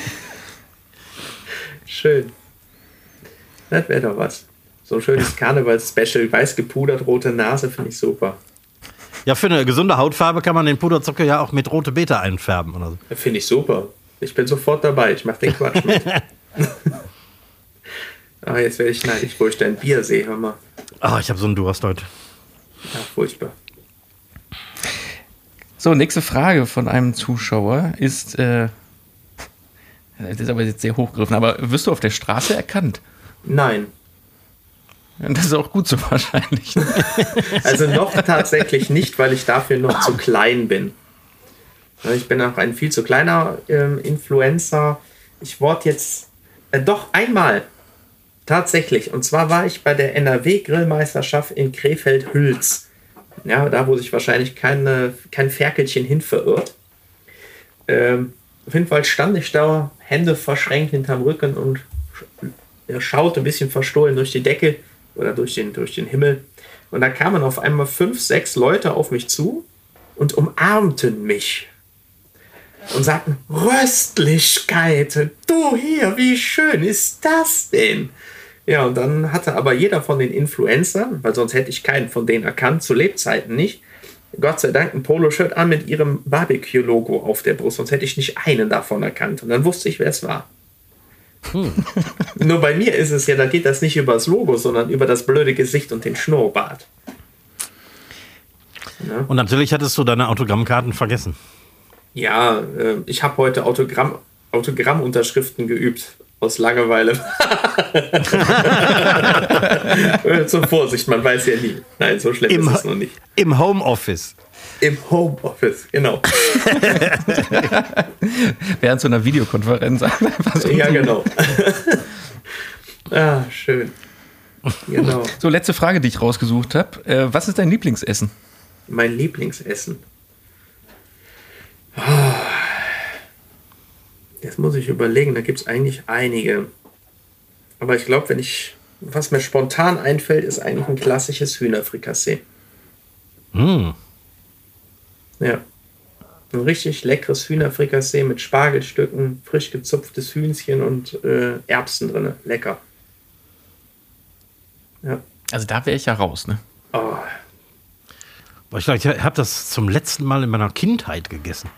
Schön. Das wäre doch was. So ein schönes Karneval-Special, weiß gepudert, rote Nase, finde ich super. Ja, für eine gesunde Hautfarbe kann man den Puderzucker ja auch mit rote Beta einfärben oder so. Finde ich super. Ich bin sofort dabei. Ich mache den Quatsch mit. ah, jetzt werde ich neidisch, wo ich dein Bier sehe. Hör mal. Ah, ich habe so einen Durst heute. Ja, furchtbar. So, nächste Frage von einem Zuschauer ist, äh, das ist aber jetzt sehr hochgegriffen, aber wirst du auf der Straße erkannt? Nein. Das ist auch gut so wahrscheinlich. Also noch tatsächlich nicht, weil ich dafür noch zu klein bin. Ich bin auch ein viel zu kleiner ähm, Influencer. Ich wurde jetzt äh, doch einmal tatsächlich. Und zwar war ich bei der NRW Grillmeisterschaft in Krefeld-Hülz. Ja, da, wo sich wahrscheinlich keine, kein Ferkelchen hin verirrt. Ähm, auf jeden Fall stand ich da, Hände verschränkt hinterm Rücken und er schaute ein bisschen verstohlen durch die Decke oder durch den, durch den Himmel. Und da kamen auf einmal fünf, sechs Leute auf mich zu und umarmten mich und sagten, Röstlichkeit, du hier, wie schön ist das denn? Ja, und dann hatte aber jeder von den Influencern, weil sonst hätte ich keinen von denen erkannt, zu Lebzeiten nicht, Gott sei Dank ein Poloshirt an mit ihrem Barbecue-Logo auf der Brust, sonst hätte ich nicht einen davon erkannt. Und dann wusste ich, wer es war. Hm. Nur bei mir ist es ja, da geht das nicht über das Logo, sondern über das blöde Gesicht und den Schnurrbart. Ja. Und natürlich hattest du deine Autogrammkarten vergessen. Ja, äh, ich habe heute Autogramm, Autogrammunterschriften geübt. Aus Langeweile. Zur Vorsicht, man weiß ja nie. Nein, so schlimm Im, ist es noch nicht. Im Homeoffice. Im Homeoffice, genau. Während so einer Videokonferenz. so ja, genau. ah, schön. Genau. So, letzte Frage, die ich rausgesucht habe. Äh, was ist dein Lieblingsessen? Mein Lieblingsessen. Oh. Jetzt muss ich überlegen, da gibt es eigentlich einige. Aber ich glaube, wenn ich, was mir spontan einfällt, ist eigentlich ein klassisches Hühnerfrikassee. Mm. Ja. Ein richtig leckeres Hühnerfrikassee mit Spargelstücken, frisch gezupftes Hühnchen und äh, Erbsen drin. Lecker. Ja. Also da wäre ich ja raus, ne? Oh. Ich glaube, ich habe das zum letzten Mal in meiner Kindheit gegessen.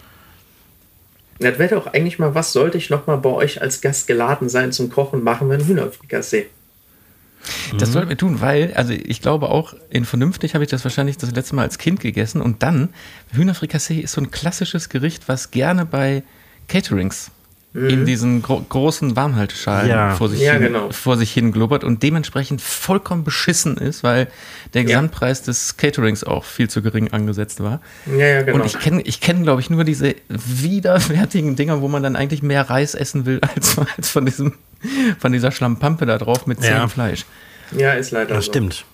Das wäre doch eigentlich mal, was sollte ich noch mal bei euch als Gast geladen sein zum Kochen? Machen wir einen Hühnerfrikassee. Das mhm. sollten wir tun, weil, also ich glaube auch, in Vernünftig habe ich das wahrscheinlich das letzte Mal als Kind gegessen und dann, Hühnerfrikassee ist so ein klassisches Gericht, was gerne bei Caterings mhm. in diesen gro großen Warmhalteschalen ja. vor, sich ja, hin, genau. vor sich hin glubbert und dementsprechend vollkommen beschissen ist, weil der Gesamtpreis ja. des Caterings auch viel zu gering angesetzt war. Ja, ja, genau. Und ich kenne, ich kenn, glaube ich, nur diese widerwärtigen Dinger, wo man dann eigentlich mehr Reis essen will, als, als von, diesem, von dieser Schlammpampe da drauf mit zähem Fleisch. Ja, ist leider Das so. stimmt.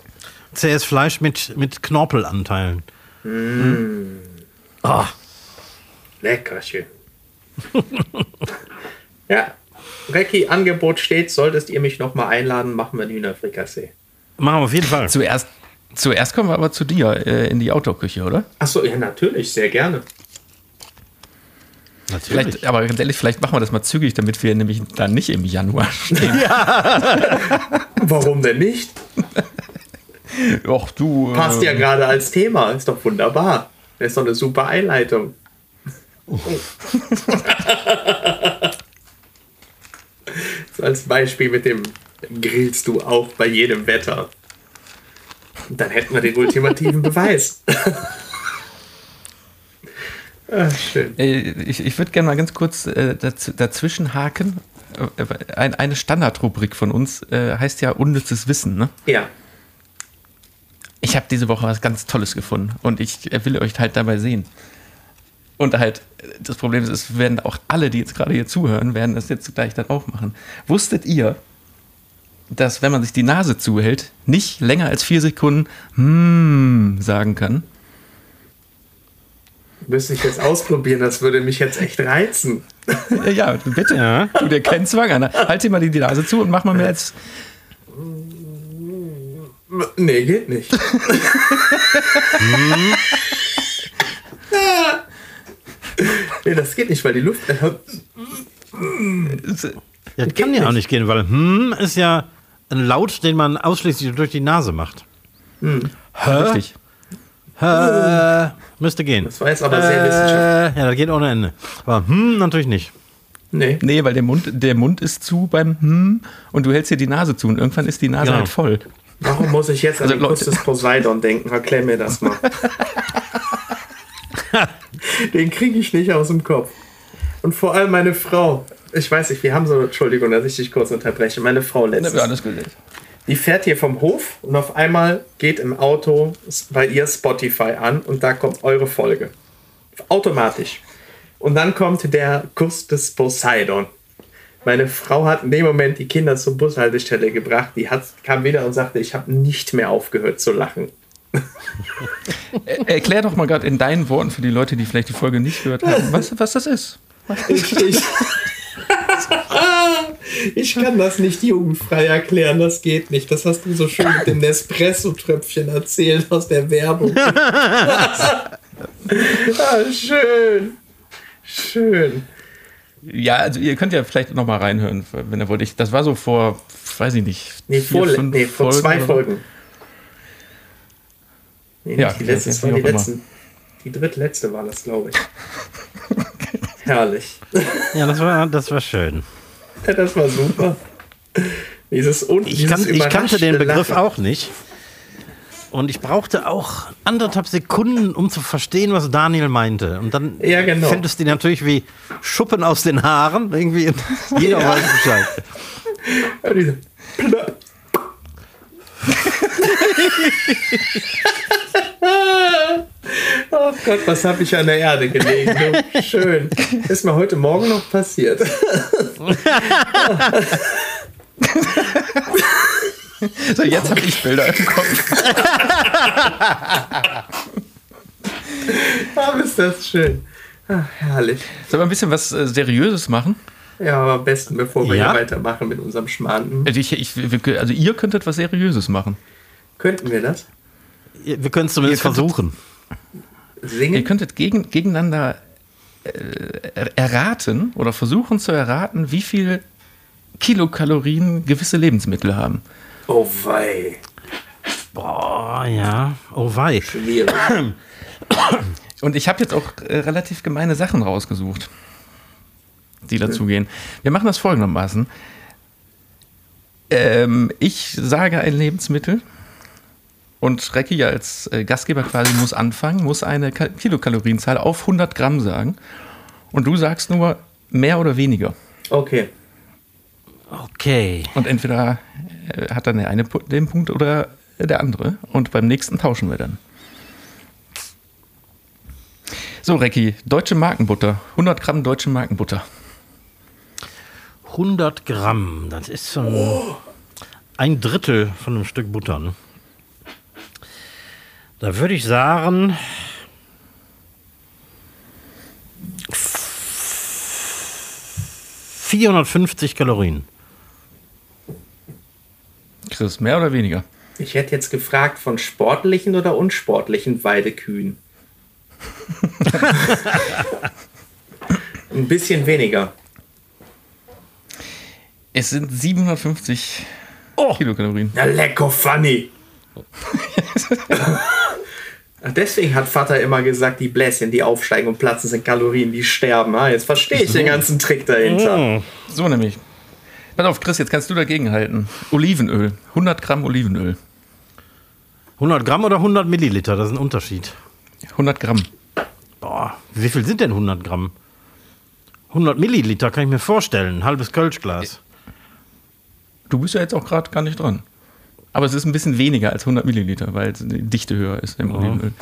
Zähes Fleisch mit, mit Knorpelanteilen. Mm. Oh. Leckerchen. ja, Recki, Angebot steht. Solltest ihr mich nochmal einladen, machen wir ein Hühnerfrikassee. Machen wir auf jeden Fall. Zuerst, zuerst kommen wir aber zu dir äh, in die Outdoor-Küche, oder? Achso, ja, natürlich, sehr gerne. Natürlich. Vielleicht, aber ganz ehrlich, vielleicht machen wir das mal zügig, damit wir nämlich dann nicht im Januar stehen. Ja. Warum denn nicht? Och, du. Passt ja gerade als Thema, ist doch wunderbar. Das ist doch eine super Einleitung. so als Beispiel mit dem grillst du auch bei jedem Wetter. Und dann hätten wir den ultimativen Beweis. Ach, schön. Äh, ich, ich würde gerne mal ganz kurz äh, daz dazwischen haken. Äh, ein, eine Standardrubrik von uns äh, heißt ja unnützes Wissen, ne? Ja. Ich habe diese Woche was ganz Tolles gefunden und ich will euch halt dabei sehen. Und halt, das Problem ist, es werden auch alle, die jetzt gerade hier zuhören, werden das jetzt gleich dann auch machen. Wusstet ihr, dass wenn man sich die Nase zuhält, nicht länger als vier Sekunden hmm sagen kann? Müsste ich jetzt ausprobieren, das würde mich jetzt echt reizen. Ja, bitte. Ja. Tu dir keinen Zwang an. Halt dir mal die Nase zu und mach mal mehr als. Nee, geht nicht. nee, das geht nicht, weil die Luft. das kann ja auch nicht gehen, weil hm ist ja ein Laut, den man ausschließlich durch die Nase macht. Hm. Hä? Richtig. Hä? Müsste gehen. Das war jetzt aber sehr wissenschaftlich. Ja, das geht ohne Ende. Aber hm, natürlich nicht. Nee. Nee, weil der Mund, der Mund ist zu beim hm und du hältst dir die Nase zu und irgendwann ist die Nase genau. halt voll. Warum muss ich jetzt an also, den Kuss des Poseidon denken? Erklär mir das mal. Den kriege ich nicht aus dem Kopf. Und vor allem meine Frau. Ich weiß nicht, wir haben so, Entschuldigung, dass ich dich kurz unterbreche. Meine Frau letztens. Ja, alles gut. Die fährt hier vom Hof und auf einmal geht im Auto bei ihr Spotify an und da kommt eure Folge. Automatisch. Und dann kommt der Kuss des Poseidon. Meine Frau hat in dem Moment die Kinder zur Bushaltestelle gebracht. Die hat, kam wieder und sagte, ich habe nicht mehr aufgehört zu lachen. Erklär doch mal gerade in deinen Worten für die Leute, die vielleicht die Folge nicht gehört haben, was, was das ist. Ich, ich, ich kann das nicht jugendfrei erklären, das geht nicht. Das hast du so schön mit dem Nespresso-Tröpfchen erzählt aus der Werbung. ah, schön. Schön. Ja, also ihr könnt ja vielleicht noch mal reinhören, wenn ihr wollt. Ich, das war so vor, weiß ich nicht. Nee, vier, vor, fünf nee, vor Folgen zwei. Folgen. Nee, Ja, nicht die letzte, das war die auch immer. letzten. Die drittletzte war das, glaube ich. Herrlich. Ja, das war, das war schön. Ja, das war super. Dieses un Ich, dieses kan ich kannte den Begriff Lachen. auch nicht. Und ich brauchte auch anderthalb Sekunden, um zu verstehen, was Daniel meinte. Und dann Ja, genau. fällt es dir natürlich wie Schuppen aus den Haaren. Irgendwie jeder weiß Bescheid. Oh Gott, was habe ich an der Erde gelegen? Schön. Ist mir heute Morgen noch passiert. So, jetzt habe ich Bilder im Kopf. Aber ist das schön. Ach, herrlich. Sollen wir ein bisschen was äh, Seriöses machen? Ja, aber am besten, bevor wir Ja? hier weitermachen mit unserem Schmarrn. Also, ich, ich, also ihr könntet was Seriöses machen. Könnten wir das? Wir können es zumindest Ihr versuchen. Ihr Singen? könntet gegen, gegeneinander äh, er- erraten oder versuchen zu erraten, wie viel Kilokalorien gewisse Lebensmittel haben. Oh wei. Boah, ja. Oh wei. Schwierig. Und ich habe jetzt auch äh, relativ gemeine Sachen rausgesucht, die dazugehen. Wir machen das folgendermaßen. Ähm, ich sage ein Lebensmittel und Recki als äh, Gastgeber quasi muss anfangen, muss eine Ka Kilokalorienzahl auf 100 Gramm sagen. Und du sagst nur mehr oder weniger. Okay. Okay. Und entweder äh, hat dann der eine den Punkt oder der andere. Und beim nächsten tauschen wir dann. So, Recki, deutsche Markenbutter. 100 Gramm deutsche Markenbutter. 100 Gramm. Das ist so ein, ein Drittel von einem Stück Butter. Ne? Da würde ich sagen. f- 450 Kalorien. Chris, mehr oder weniger? Ich hätte jetzt gefragt von sportlichen oder unsportlichen Weidekühen. Ein bisschen weniger. Es sind 750 Kilokalorien. Na lecker funny. Deswegen hat Vater immer gesagt, die Bläschen, die aufsteigen und platzen, sind Kalorien, die sterben. Ah, jetzt verstehe ich den ganzen Trick dahinter. So nämlich. Pass auf, Chris, jetzt kannst du dagegen halten. Olivenöl. 100 Gramm Olivenöl. 100 Gramm oder 100 Milliliter? Das ist ein Unterschied. 100 Gramm. Boah, wie viel sind denn 100 Gramm? 100 Milliliter kann ich mir vorstellen. Ein halbes Kölschglas. Du bist ja jetzt auch gerade gar nicht dran. Aber es ist ein bisschen weniger als 100 Milliliter, weil die Dichte höher ist im Olivenöl.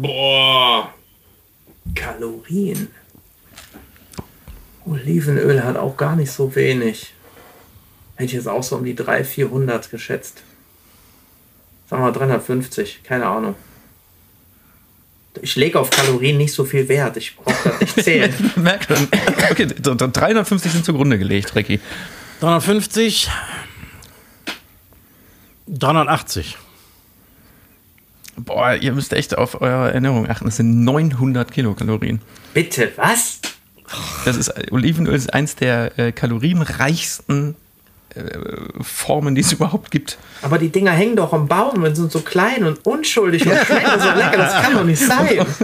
Boah. Kalorien. Olivenöl hat auch gar nicht so wenig. Hätte ich jetzt auch so um die 300, 400 geschätzt. Sagen wir mal 350, keine Ahnung. Ich lege auf Kalorien nicht so viel Wert. Ich brauche das nicht zählen. Merk schon. Okay, d- d- 350 sind zugrunde gelegt, Recki. 350. 380. Boah, ihr müsst echt auf eure Ernährung achten. Das sind 900 Kilokalorien. Bitte, was? Das ist, Olivenöl ist eins der äh, kalorienreichsten äh, Formen, die es überhaupt gibt. Aber die Dinger hängen doch am Baum und sind so klein und unschuldig und schmecken so lecker. Das kann doch nicht sein.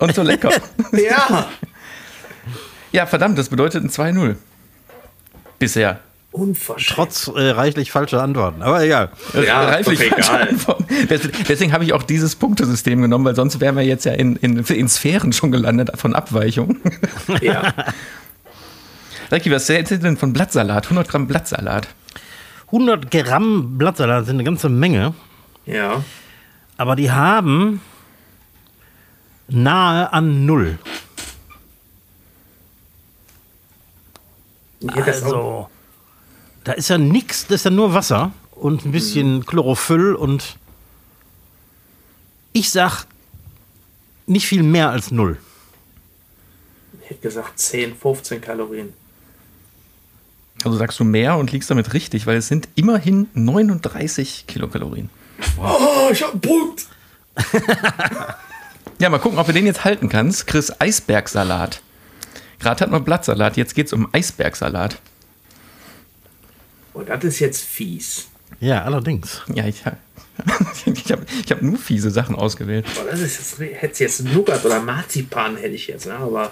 Und so lecker. Ja. ja, verdammt, das bedeutet ein 2-0. Bisher. Unverschämt. Trotz äh, reichlich falscher Antworten. Aber egal. Ja, doch falsche egal. Antworten. Deswegen, habe ich auch dieses Punktesystem genommen, weil sonst wären wir jetzt ja in, in, in Sphären schon gelandet von Abweichungen. Ja. Recki, was hältst du denn von Blattsalat? 100 Gramm Blattsalat. 100 Gramm Blattsalat sind eine ganze Menge. Ja. Aber die haben nahe an null. Auch, Also, da ist ja nichts, das ist ja nur Wasser und ein bisschen Chlorophyll und Ich sag nicht viel mehr als null. Ich hätte gesagt 10, 15 Kalorien. Also sagst du mehr und liegst damit richtig, weil es sind immerhin 39 Kilokalorien. Oh, ich hab einen Punkt. Ja, mal gucken, ob du den jetzt halten kannst. Chris, Eisbergsalat. Gerade hat man Blattsalat, jetzt geht's um Eisbergsalat. Oh, das ist jetzt fies. Ja, allerdings. Ja, ich, ich habe ich hab nur fiese Sachen ausgewählt. Oh, das ist jetzt, hätte jetzt Nougat oder Marzipan hätte ich jetzt, ne? aber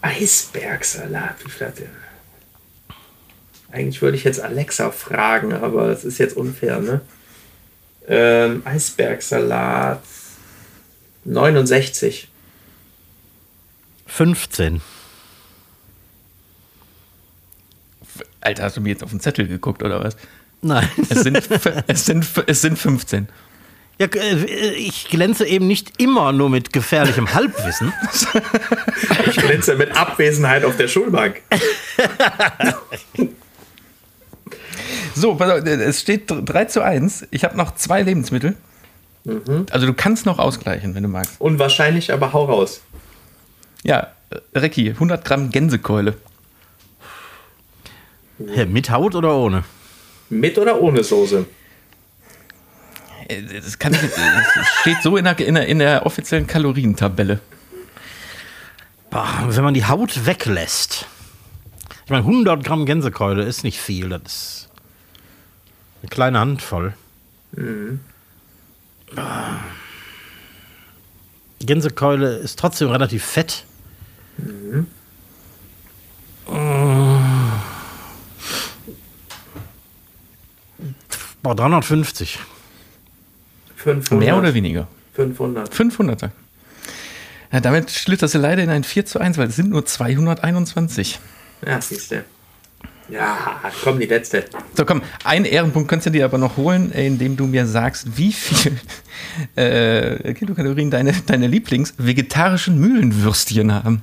Eisbergsalat, wie der? Eigentlich würde ich jetzt Alexa fragen, aber das ist jetzt unfair, ne? Ähm, Eisbergsalat 69. 15. Alter, hast du mir jetzt auf den Zettel geguckt oder was? Nein. Es sind, es sind, es sind 15. Ja, äh, ich glänze eben nicht immer nur mit gefährlichem Halbwissen. Ich glänze mit Abwesenheit auf der Schulbank. So, auf, es steht 3 zu 1. Ich habe noch zwei Lebensmittel. Also du kannst noch ausgleichen, wenn du magst. Unwahrscheinlich, aber hau raus. Ja, äh, Recki, 100 Gramm Gänsekeule. Hä, Mit Haut oder ohne? Mit oder ohne Soße? Äh, Das, kann ich, das steht so in der, in, der, in der offiziellen Kalorientabelle. Boah, wenn man die Haut weglässt. Ich meine, 100 Gramm Gänsekeule ist nicht viel. Das ist eine kleine Handvoll. Ah. Gänsekeule ist trotzdem relativ fett. Boah, 350. 500. Mehr oder weniger? 500. 500 sagt. Ja, damit schlitterst du leider in ein 4 zu 1, weil es sind nur 221. Ja, siehst du. Ja, komm, die letzte. So, komm, einen Ehrenpunkt kannst du dir aber noch holen, indem du mir sagst, wie viel äh, Kilokalorien deine, deine Lieblings-vegetarischen Mühlenwürstchen haben.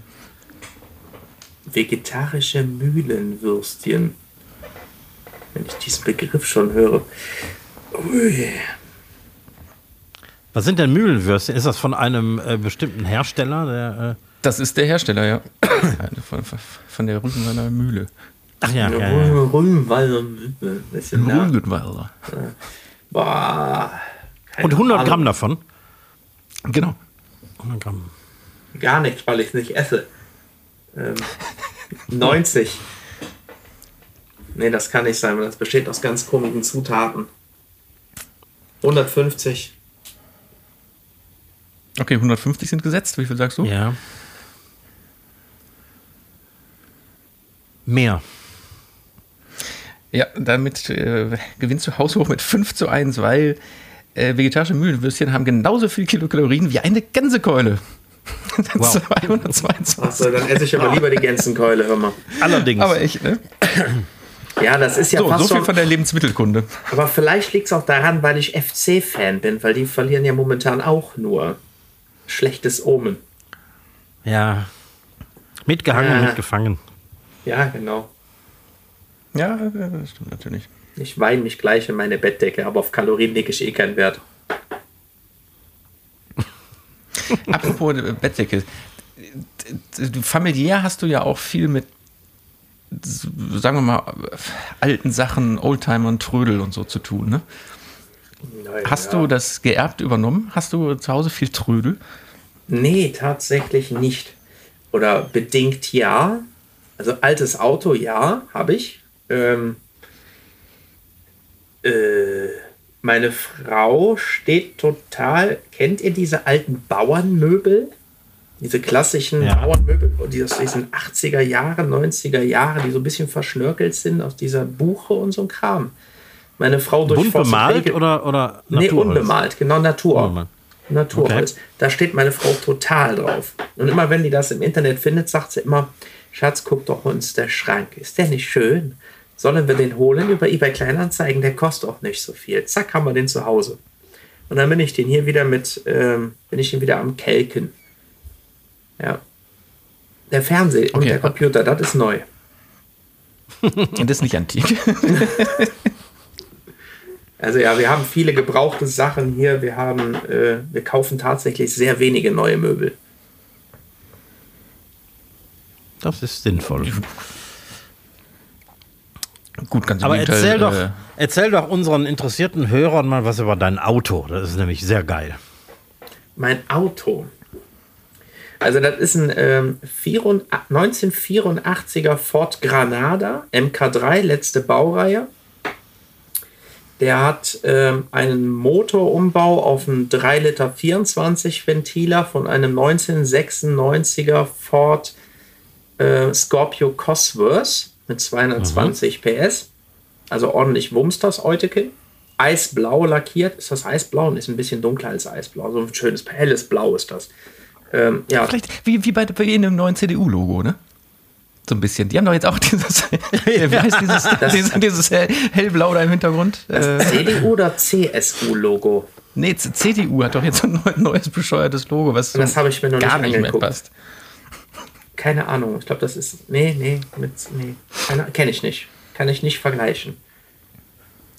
Vegetarische Mühlenwürstchen. Wenn ich diesen Begriff schon höre. Ui. Was sind denn Mühlenwürste? Ist das von einem äh, bestimmten Hersteller? Der, äh Das ist der Hersteller, ja. von, von, der Rügenwalder Mühle. ach ja, ja, ja. Rügenwalder Mühle. Rügenwalder. Boah. Und 100 Ahnung. Gramm davon? Genau. 100 Gramm. Gar nichts, weil ich es nicht esse. Ähm, 90. Nee, das kann nicht sein, weil das besteht aus ganz komischen Zutaten. 150. Okay, 150 sind gesetzt. Wie viel sagst du? Ja. Mehr. Ja, damit äh, gewinnst du haushoch mit 5 zu 1, weil äh, vegetarische Mühlenwürstchen haben genauso viel Kilokalorien wie eine Gänsekeule. Wow. 222. Achso, dann esse ich aber lieber die Gänsenkeule, hör mal. Allerdings. Aber echt, ne? Ja, das ist ja So, fast so viel schon, von der Lebensmittelkunde. Aber vielleicht liegt es auch daran, weil ich FC-Fan bin, weil die verlieren ja momentan auch nur. Schlechtes Omen. ja. Mitgehangen, Ja. mitgefangen. Ja, genau. Ja, das stimmt natürlich. Ich weine mich gleich in meine Bettdecke, aber auf Kalorien lege ich eh keinen Wert. Apropos äh, Bettdecke. Familiär hast du ja auch viel mit, sagen wir mal, alten Sachen, Oldtimern, Trödel und so zu tun, ne? Naja. Hast du das geerbt übernommen? Hast du zu Hause viel Trödel? Nee, tatsächlich nicht. Oder bedingt ja. Also altes Auto, ja, habe ich. Ähm, äh, meine Frau steht total. Kennt ihr diese alten Bauernmöbel? Diese klassischen Ja. Bauernmöbel, die aus diesen 80er Jahren, 90er Jahren, die so ein bisschen verschnörkelt sind, aus dieser Buche und so ein Kram. Meine Frau Bunt durchforstet bemalt regel- oder, oder Nee, Naturholz? unbemalt, genau Natur. Unbemalt. Naturholz. Da steht meine Frau total drauf. Und immer wenn die das im Internet findet, sagt sie immer, Schatz, guck doch uns der Schrank. Ist der nicht schön? Sollen wir den holen über eBay Kleinanzeigen? Der kostet auch nicht so viel. Zack, haben wir den zu Hause. Und dann bin ich den hier wieder mit, ähm, bin ich den wieder am Kelken. Ja. Der Fernseher und Okay. der Computer, das ist neu. Und das ist nicht antik. Also ja, wir haben viele gebrauchte Sachen hier. Wir haben, äh, wir kaufen tatsächlich sehr wenige neue Möbel. Das ist sinnvoll. Gut, ganz Aber erzähl doch, äh, erzähl doch unseren interessierten Hörern mal was über dein Auto. Das ist nämlich sehr geil. Mein Auto. Also das ist ein ähm, 84 1984er Ford Granada MK3, letzte Baureihe. Der hat ähm, einen Motorumbau auf einen 3 Liter 24 Ventiler von einem 1996er Ford äh, Scorpio Cosworth mit 220 PS. Also ordentlich Wumms das Euteken. Eisblau lackiert. Ist das Eisblau? Und ist ein bisschen dunkler als Eisblau. So ein schönes, helles Blau ist das. Ähm, ja, Vielleicht wie, wie bei, bei Ihnen im neuen CDU-Logo, ne? So ein bisschen. Die haben doch jetzt auch dieses, wie heißt dieses, dieses, dieses hell, hellblau da im Hintergrund. das Äh, CDU oder CSU-Logo? nee, CDU hat doch jetzt so ein neu- neues bescheuertes Logo, was so Das habe ich mir noch gar nicht nicht mehr passt. Keine Ahnung. Ich glaube, das ist. Nee, nee, mit. Nee. Kenne ich nicht. Kann ich nicht vergleichen.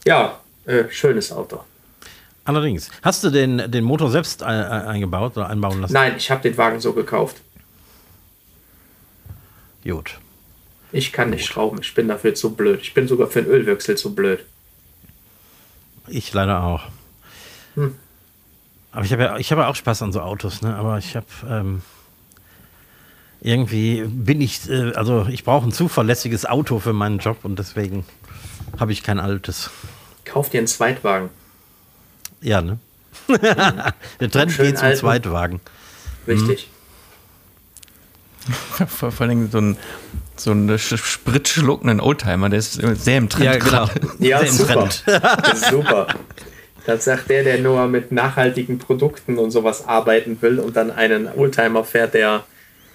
Ja, äh, schönes Auto. Allerdings. Hast du den, den Motor selbst eingebaut oder einbauen lassen? Nein, ich habe den Wagen so gekauft. Gut. Ich kann nicht schrauben. Ich bin dafür zu blöd. Ich bin sogar für einen Ölwechsel zu blöd. Ich leider auch. Hm. Aber ich habe ja, ich habe ja auch Spaß an so Autos, ne? Aber ich habe ähm, irgendwie bin ich, äh, also ich brauche ein zuverlässiges Auto für meinen Job und deswegen habe ich kein altes. Kauf dir einen Zweitwagen. Ja, ne? Der Trend geht zum alten. Zweitwagen. Richtig. Vor, vor allem so ein, so ein sch- spritschluckenden Oldtimer, der ist sehr im Trend. Ja, genau. Ja, Sehr im super. Trend. Das ist super. Das sagt der, der nur mit nachhaltigen Produkten und sowas arbeiten will und dann einen Oldtimer fährt, der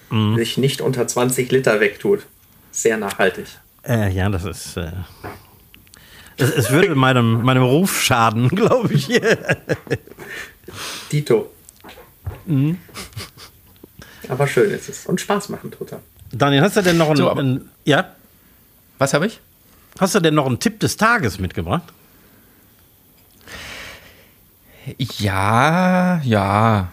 Mhm. sich nicht unter 20 Liter wegtut. Sehr nachhaltig. Äh, ja, das ist. Äh, es, es würde meinem, meinem Ruf schaden, glaube ich. Dito. Mhm. Aber schön ist es. Und Spaß machen er. Daniel, hast du denn noch einen, So, einen ja? Was habe ich? Hast du denn noch einen Tipp des Tages mitgebracht? Ja, ja.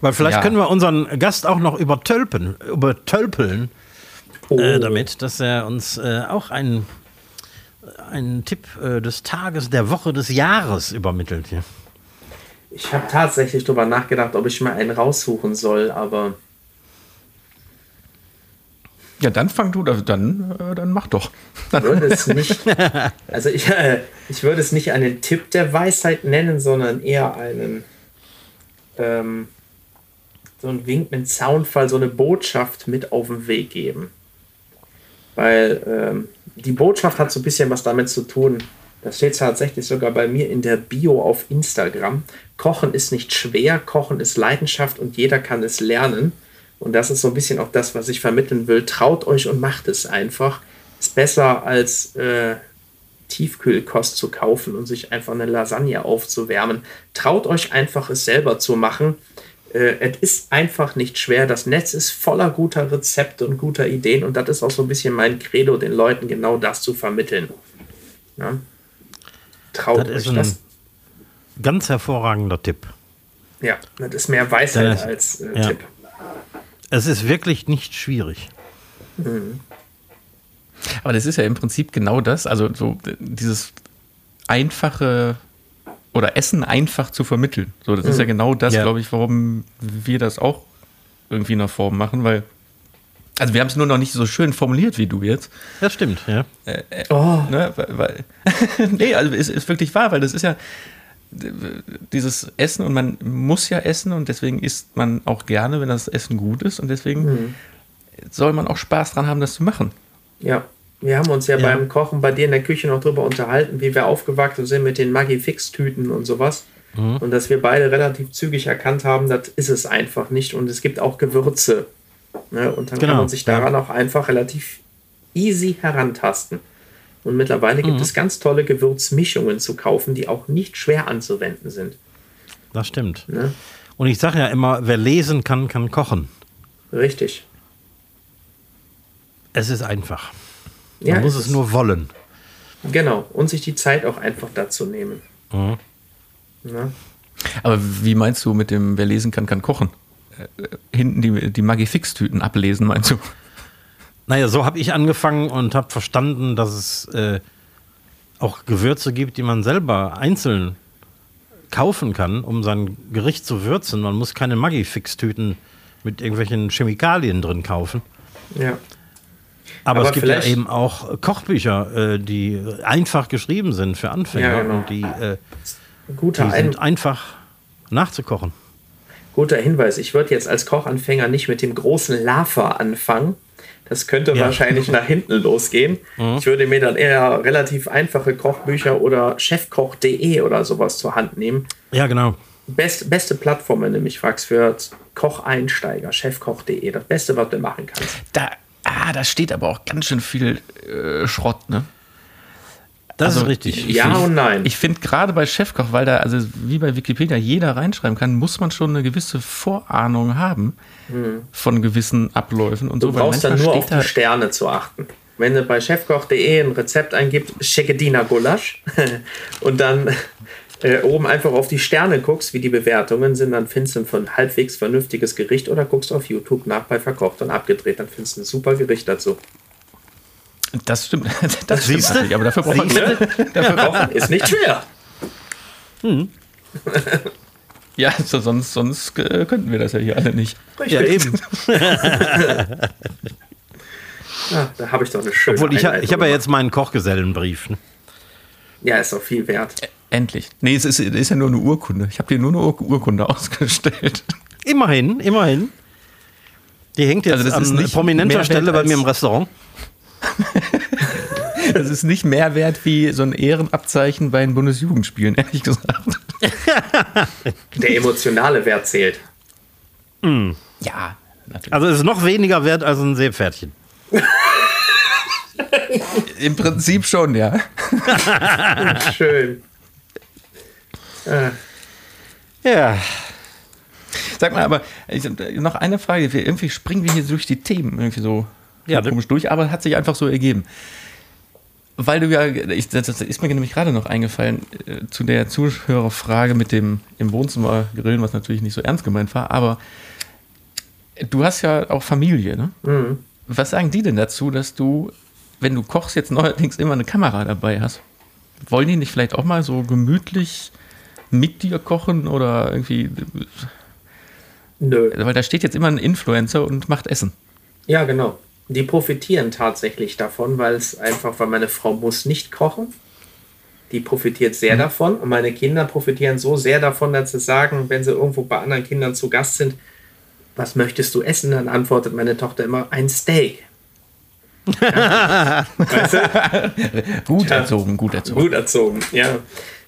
Weil vielleicht Ja. können wir unseren Gast auch noch übertölpen, übertölpeln Oh. äh, damit, dass er uns äh, auch einen, einen Tipp äh, des Tages, der Woche, des Jahres übermittelt hier. Ich habe tatsächlich darüber nachgedacht, ob ich mal einen raussuchen soll, aber Ja, dann fang du, da- dann, äh, dann mach doch. ich würde es nicht. Also ich, äh, ich würde es nicht einen Tipp der Weisheit nennen, sondern eher einen ähm, so einen Wink mit Soundfall, so eine Botschaft mit auf den Weg geben. Weil ähm, die Botschaft hat so ein bisschen was damit zu tun. Das steht tatsächlich sogar bei mir in der Bio auf Instagram. Kochen ist nicht schwer, Kochen ist Leidenschaft und jeder kann es lernen. Und das ist so ein bisschen auch das, was ich vermitteln will. Traut euch und macht es einfach. Ist besser als äh, Tiefkühlkost zu kaufen und sich einfach eine Lasagne aufzuwärmen. Traut euch einfach, es selber zu machen. Äh, es ist einfach nicht schwer. Das Netz ist voller guter Rezepte und guter Ideen und das ist auch so ein bisschen mein Credo, den Leuten genau das zu vermitteln. Ja? Traut Das euch ist ein das. ganz hervorragender Tipp. Ja, das ist mehr Weisheit Das- als äh, ja. Tipp. Es ist wirklich nicht schwierig. Aber das ist ja im Prinzip genau das, also so äh, dieses einfache oder Essen einfach zu vermitteln. So, das ist ja genau das, Ja. glaube ich, warum wir das auch irgendwie in der Form machen, weil also wir haben es nur noch nicht so schön formuliert wie du jetzt. Das stimmt, ja. Oh, Ne? Weil, weil nee, also es ist wirklich wahr, weil das ist ja dieses Essen und man muss ja essen und deswegen isst man auch gerne, wenn das Essen gut ist und deswegen soll man auch Spaß dran haben, das zu machen. Ja, wir haben uns ja, Ja. beim Kochen bei dir in der Küche noch drüber unterhalten, wie wir aufgewachsen sind mit den Maggi-Fix-Tüten und sowas. Und dass wir beide relativ zügig erkannt haben, das ist es einfach nicht. Und es gibt auch Gewürze. Ne? Und dann kann Genau, man sich daran auch einfach relativ easy herantasten. Und mittlerweile gibt es ganz tolle Gewürzmischungen zu kaufen, die auch nicht schwer anzuwenden sind. Das stimmt. Ne? Und ich sage ja immer, wer lesen kann, kann kochen. Richtig. Es ist einfach. Ja, Man muss es nur wollen. Genau. Und sich die Zeit auch einfach dazu nehmen. Mhm. Ja. Aber wie meinst du mit dem, wer lesen kann, kann kochen? Äh, hinten die, die Magifix-Tüten ablesen, meinst du? Naja, so habe ich angefangen und habe verstanden, dass es äh, auch Gewürze gibt, die man selber einzeln kaufen kann, um sein Gericht zu würzen. Man muss keine Maggi-Fix-Tüten mit irgendwelchen Chemikalien drin kaufen. Ja. Aber, Aber es gibt ja eben auch Kochbücher, äh, die einfach geschrieben sind für Anfänger ja, genau. und die, äh, Guter die sind einfach nachzukochen. Guter Hinweis. Ich würde jetzt als Kochanfänger nicht mit dem großen Lava anfangen, das könnte ja. wahrscheinlich nach hinten losgehen. Mhm. Ich würde mir dann eher relativ einfache Kochbücher oder chefkoch.de oder sowas zur Hand nehmen. Ja, genau. Best, beste Plattform, wenn du mich fragst, für Kocheinsteiger, chefkoch.de. Das Beste, was du machen kannst. Da, ah, da steht aber auch ganz schön viel äh, Schrott, ne? Das also, ist richtig. Ich, ja ich, und nein. Ich finde gerade bei Chefkoch, weil da, also wie bei Wikipedia jeder reinschreiben kann, muss man schon eine gewisse Vorahnung haben hm. von gewissen Abläufen und du so. Du brauchst dann nur auf die Sterne zu achten. Wenn du bei chefkoch.de ein Rezept eingibst, Schekedina Gulasch, und dann äh, oben einfach auf die Sterne guckst, wie die Bewertungen sind, dann findest du ein halbwegs vernünftiges Gericht oder guckst auf YouTube nach bei Verkocht und abgedreht, dann findest du ein super Gericht dazu. Das stimmt. Das stimmt Siehste? natürlich, aber dafür braucht man dafür braucht, ist nicht schwer. Hm. Ja, so, sonst, sonst äh, könnten wir das ja hier alle nicht. Richtig. Ja, eben. ja, da habe ich doch eine schöne Obwohl, ich, ich habe ja jetzt meinen Kochgesellenbrief. Ne? Ja, ist doch viel wert. Endlich. Nee, es ist, ist ja nur eine Urkunde. Ich habe dir nur eine Ur Urkunde ausgestellt. Immerhin, immerhin. Die hängt jetzt also an prominenter Stelle bei mir im Restaurant. das ist nicht mehr wert wie so ein Ehrenabzeichen bei den Bundesjugendspielen, ehrlich gesagt. Der emotionale Wert zählt. Mm. Ja, natürlich. Also es ist noch weniger wert als ein Seepferdchen. Im Prinzip schon, ja. Schön. Äh. Ja. Sag mal, aber noch eine Frage. Irgendwie springen wir hier durch die Themen irgendwie so ja, komisch durch, aber hat sich einfach so ergeben. Weil du ja, ich, das ist mir nämlich gerade noch eingefallen, äh, zu der Zuhörerfrage mit dem im Wohnzimmer grillen, was natürlich nicht so ernst gemeint war, aber du hast ja auch Familie, ne? Mhm. Was sagen die denn dazu, dass du, wenn du kochst, jetzt neuerdings immer eine Kamera dabei hast? Wollen die nicht vielleicht auch mal so gemütlich mit dir kochen oder irgendwie. Nö. Weil da steht jetzt immer ein Influencer und macht Essen. Ja, genau die profitieren tatsächlich davon, weil es einfach, weil meine Frau muss nicht kochen. Die profitiert sehr mhm. davon und meine Kinder profitieren so sehr davon, dass sie sagen, wenn sie irgendwo bei anderen Kindern zu Gast sind, was möchtest du essen? Dann antwortet meine Tochter immer ein Steak. Ja. weißt du? Gut erzogen, gut erzogen. Gut erzogen, ja.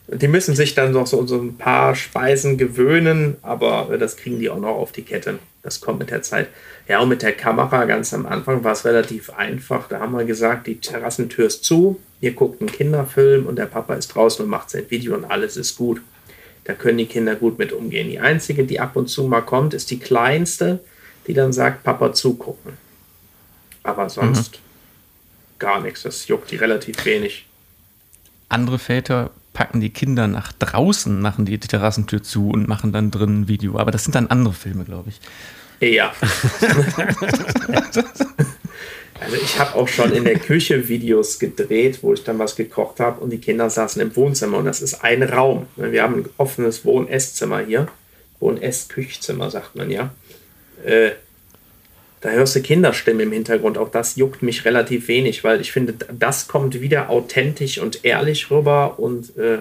Die müssen sich dann noch so, so ein paar Speisen gewöhnen, aber das kriegen die auch noch auf die Kette. Das kommt mit der Zeit. Ja, und mit der Kamera ganz am Anfang war es relativ einfach. Da haben wir gesagt, die Terrassentür ist zu, ihr guckt einen Kinderfilm und der Papa ist draußen und macht sein Video und alles ist gut. Da können die Kinder gut mit umgehen. Die einzige, die ab und zu mal kommt, ist die kleinste, die dann sagt, Papa zugucken. Aber sonst mhm. gar nichts. Das juckt die relativ wenig. Andere Väter packen die Kinder nach draußen, machen die Terrassentür zu und machen dann drin ein Video. Aber das sind dann andere Filme, glaube ich. Ja. also ich habe auch schon in der Küche Videos gedreht, wo ich dann was gekocht habe und die Kinder saßen im Wohnzimmer und das ist ein Raum. Wir haben ein offenes Wohn-Esszimmer hier. Wohn-Ess-Küchzimmer sagt man ja. Da hörst du Kinderstimmen im Hintergrund. Auch das juckt mich relativ wenig, weil ich finde, das kommt wieder authentisch und ehrlich rüber und äh,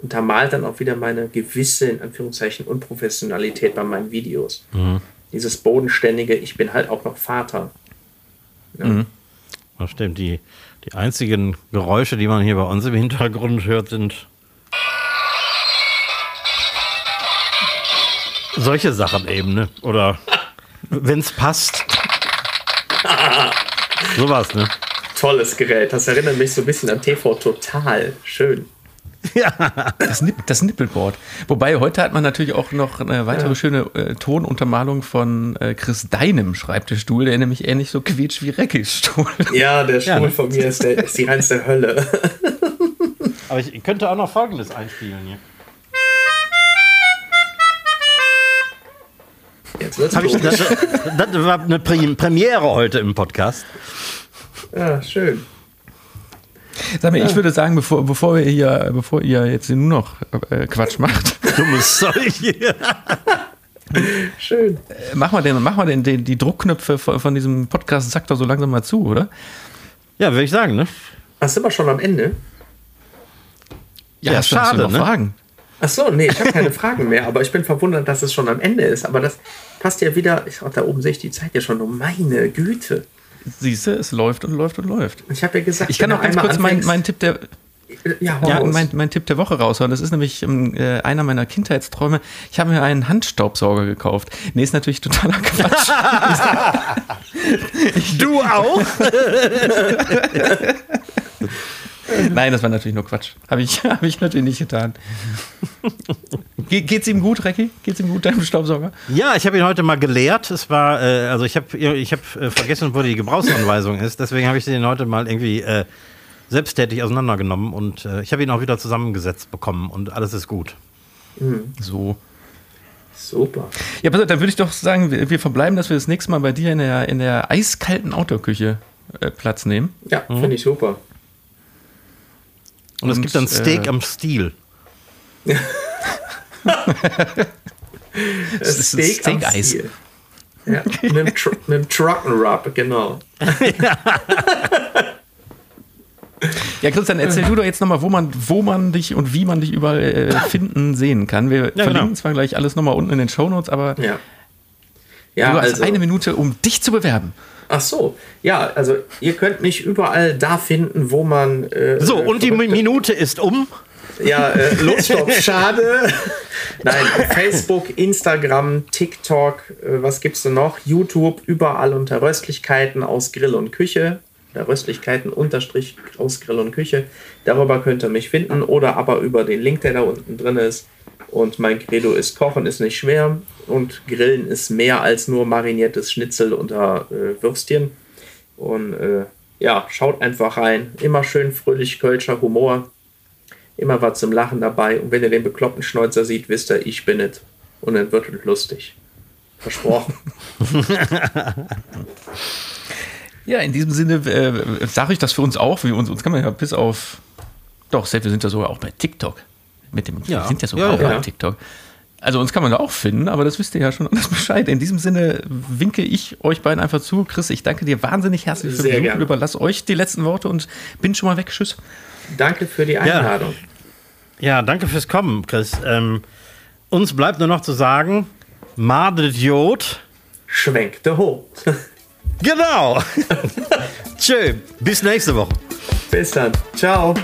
untermalt dann auch wieder meine gewisse, in Anführungszeichen, Unprofessionalität bei meinen Videos. Mhm. Dieses bodenständige, ich bin halt auch noch Vater. Ja. Mhm. Das stimmt. Die, die einzigen Geräusche, die man hier bei uns im Hintergrund hört, sind solche Sachen eben, ne? Oder wenn es passt. Sowas, ne? Tolles Gerät. Das erinnert mich so ein bisschen an TV Total. Schön. Ja. Das, Nipp, das Nippelboard. Wobei, heute hat man natürlich auch noch eine weitere ja. schöne äh, Tonuntermalung von äh, Chris Deinem Schreibtischstuhl, der nämlich ähnlich so quietscht wie Reckis Stuhl. Ja, der Stuhl ja, ne? von mir ist, der, ist die reinste Hölle. Aber ich könnte auch noch Folgendes einspielen hier. Jetzt Hab ich, das, das war eine Pre- Premiere heute im Podcast. Ja, schön. Sag mal, ich würde sagen, bevor, bevor, wir hier, bevor ihr jetzt nur noch äh, Quatsch macht, Dummes Zeug hier. Schön. äh, mach mal, den, mach mal den, den, die Druckknöpfe von, von diesem Podcast, sagt doch so langsam mal zu, oder? Ja, würde ich sagen, ne? Ach, sind wir schon am Ende? Ja, du schade, noch ne? Fragen? Ach so, nee, ich habe keine Fragen mehr, aber ich bin verwundert, dass es schon am Ende ist. Aber das passt ja wieder. Ich, da oben sehe ich die Zeit ja schon. Oh, meine Güte. Siehst du, es läuft und läuft und läuft. Ich habe ja gesagt, Ich kann auch ganz kurz meinen mein Tipp der, Ja, ja, mein, mein Tipp der Woche raushauen. Das ist nämlich ähm, äh, einer meiner Kindheitsträume. Ich habe mir einen Handstaubsauger gekauft. Nee, ist natürlich totaler Quatsch. Du auch? Nein, das war natürlich nur Quatsch. Habe ich, hab ich natürlich nicht getan. Ge geht's ihm gut, Recki? Geht's ihm gut, deinem Staubsauger? Ja, ich habe ihn heute mal geleert. Es war, äh, also ich habe ich hab, äh, vergessen, wo die Gebrauchsanweisung ist. Deswegen habe ich den heute mal irgendwie äh, selbsttätig auseinandergenommen und äh, ich habe ihn auch wieder zusammengesetzt bekommen und alles ist gut. So. Super. Ja, pass auf, dann würde ich doch sagen, wir, wir verbleiben, dass wir das nächste Mal bei dir in der, in der eiskalten Autoküche äh, Platz nehmen. Ja, finde ich super. Und, es Und, gibt dann Steak äh, am Stiel. Das ist am Steak-Eis. Stiel. Ja, mit dem, Tr mit dem Trockenrub, genau. Ja, Christian, erzähl du doch jetzt nochmal, wo man, wo man dich und wie man dich überall äh, finden, sehen kann. Wir Ja, verlinken genau. zwar gleich alles nochmal unten in den Shownotes, aber Ja. Ja, du hast also. eine Minute, um dich zu bewerben. Ach so, ja, also ihr könnt mich überall da finden, wo man. Äh, So, und die Minute ist um. Ja, äh, los, stopp, schade. Nein, Facebook, Instagram, TikTok, äh, was gibt's denn noch? YouTube, überall unter Röstlichkeiten aus Grill und Küche. Der Röstlichkeiten unterstrich aus Grill und Küche. Darüber könnt ihr mich finden oder aber über den Link, der da unten drin ist. Und mein Credo ist, Kochen ist nicht schwer und Grillen ist mehr als nur mariniertes Schnitzel unter äh, Würstchen. Und äh, ja, schaut einfach rein. Immer schön fröhlich Kölscher Humor. Immer was zum Lachen dabei. Und wenn ihr den bekloppten Schnäuzer seht, wisst ihr, ich bin es. Und dann wird es lustig. Versprochen. Ja, in diesem Sinne äh, sage ich das für uns auch. Uns, uns kann man ja bis auf. Doch, selbst wir sind ja sogar auch bei TikTok. Mit dem, Ja. Wir sind ja sogar Ja, auch ja. bei TikTok. Also uns kann man da auch finden, aber das wisst ihr ja schon alles Bescheid. In diesem Sinne winke ich euch beiden einfach zu. Chris, ich danke dir wahnsinnig herzlich für den Besuch. Überlass euch die letzten Worte und bin schon mal weg. Tschüss. Danke für die Einladung. Ja, danke fürs Kommen, Chris. Ähm, uns bleibt nur noch zu sagen, Madet Jod. Schwenkte hoch. Genau. Tschö, bis nächste Woche. Bis dann. Ciao.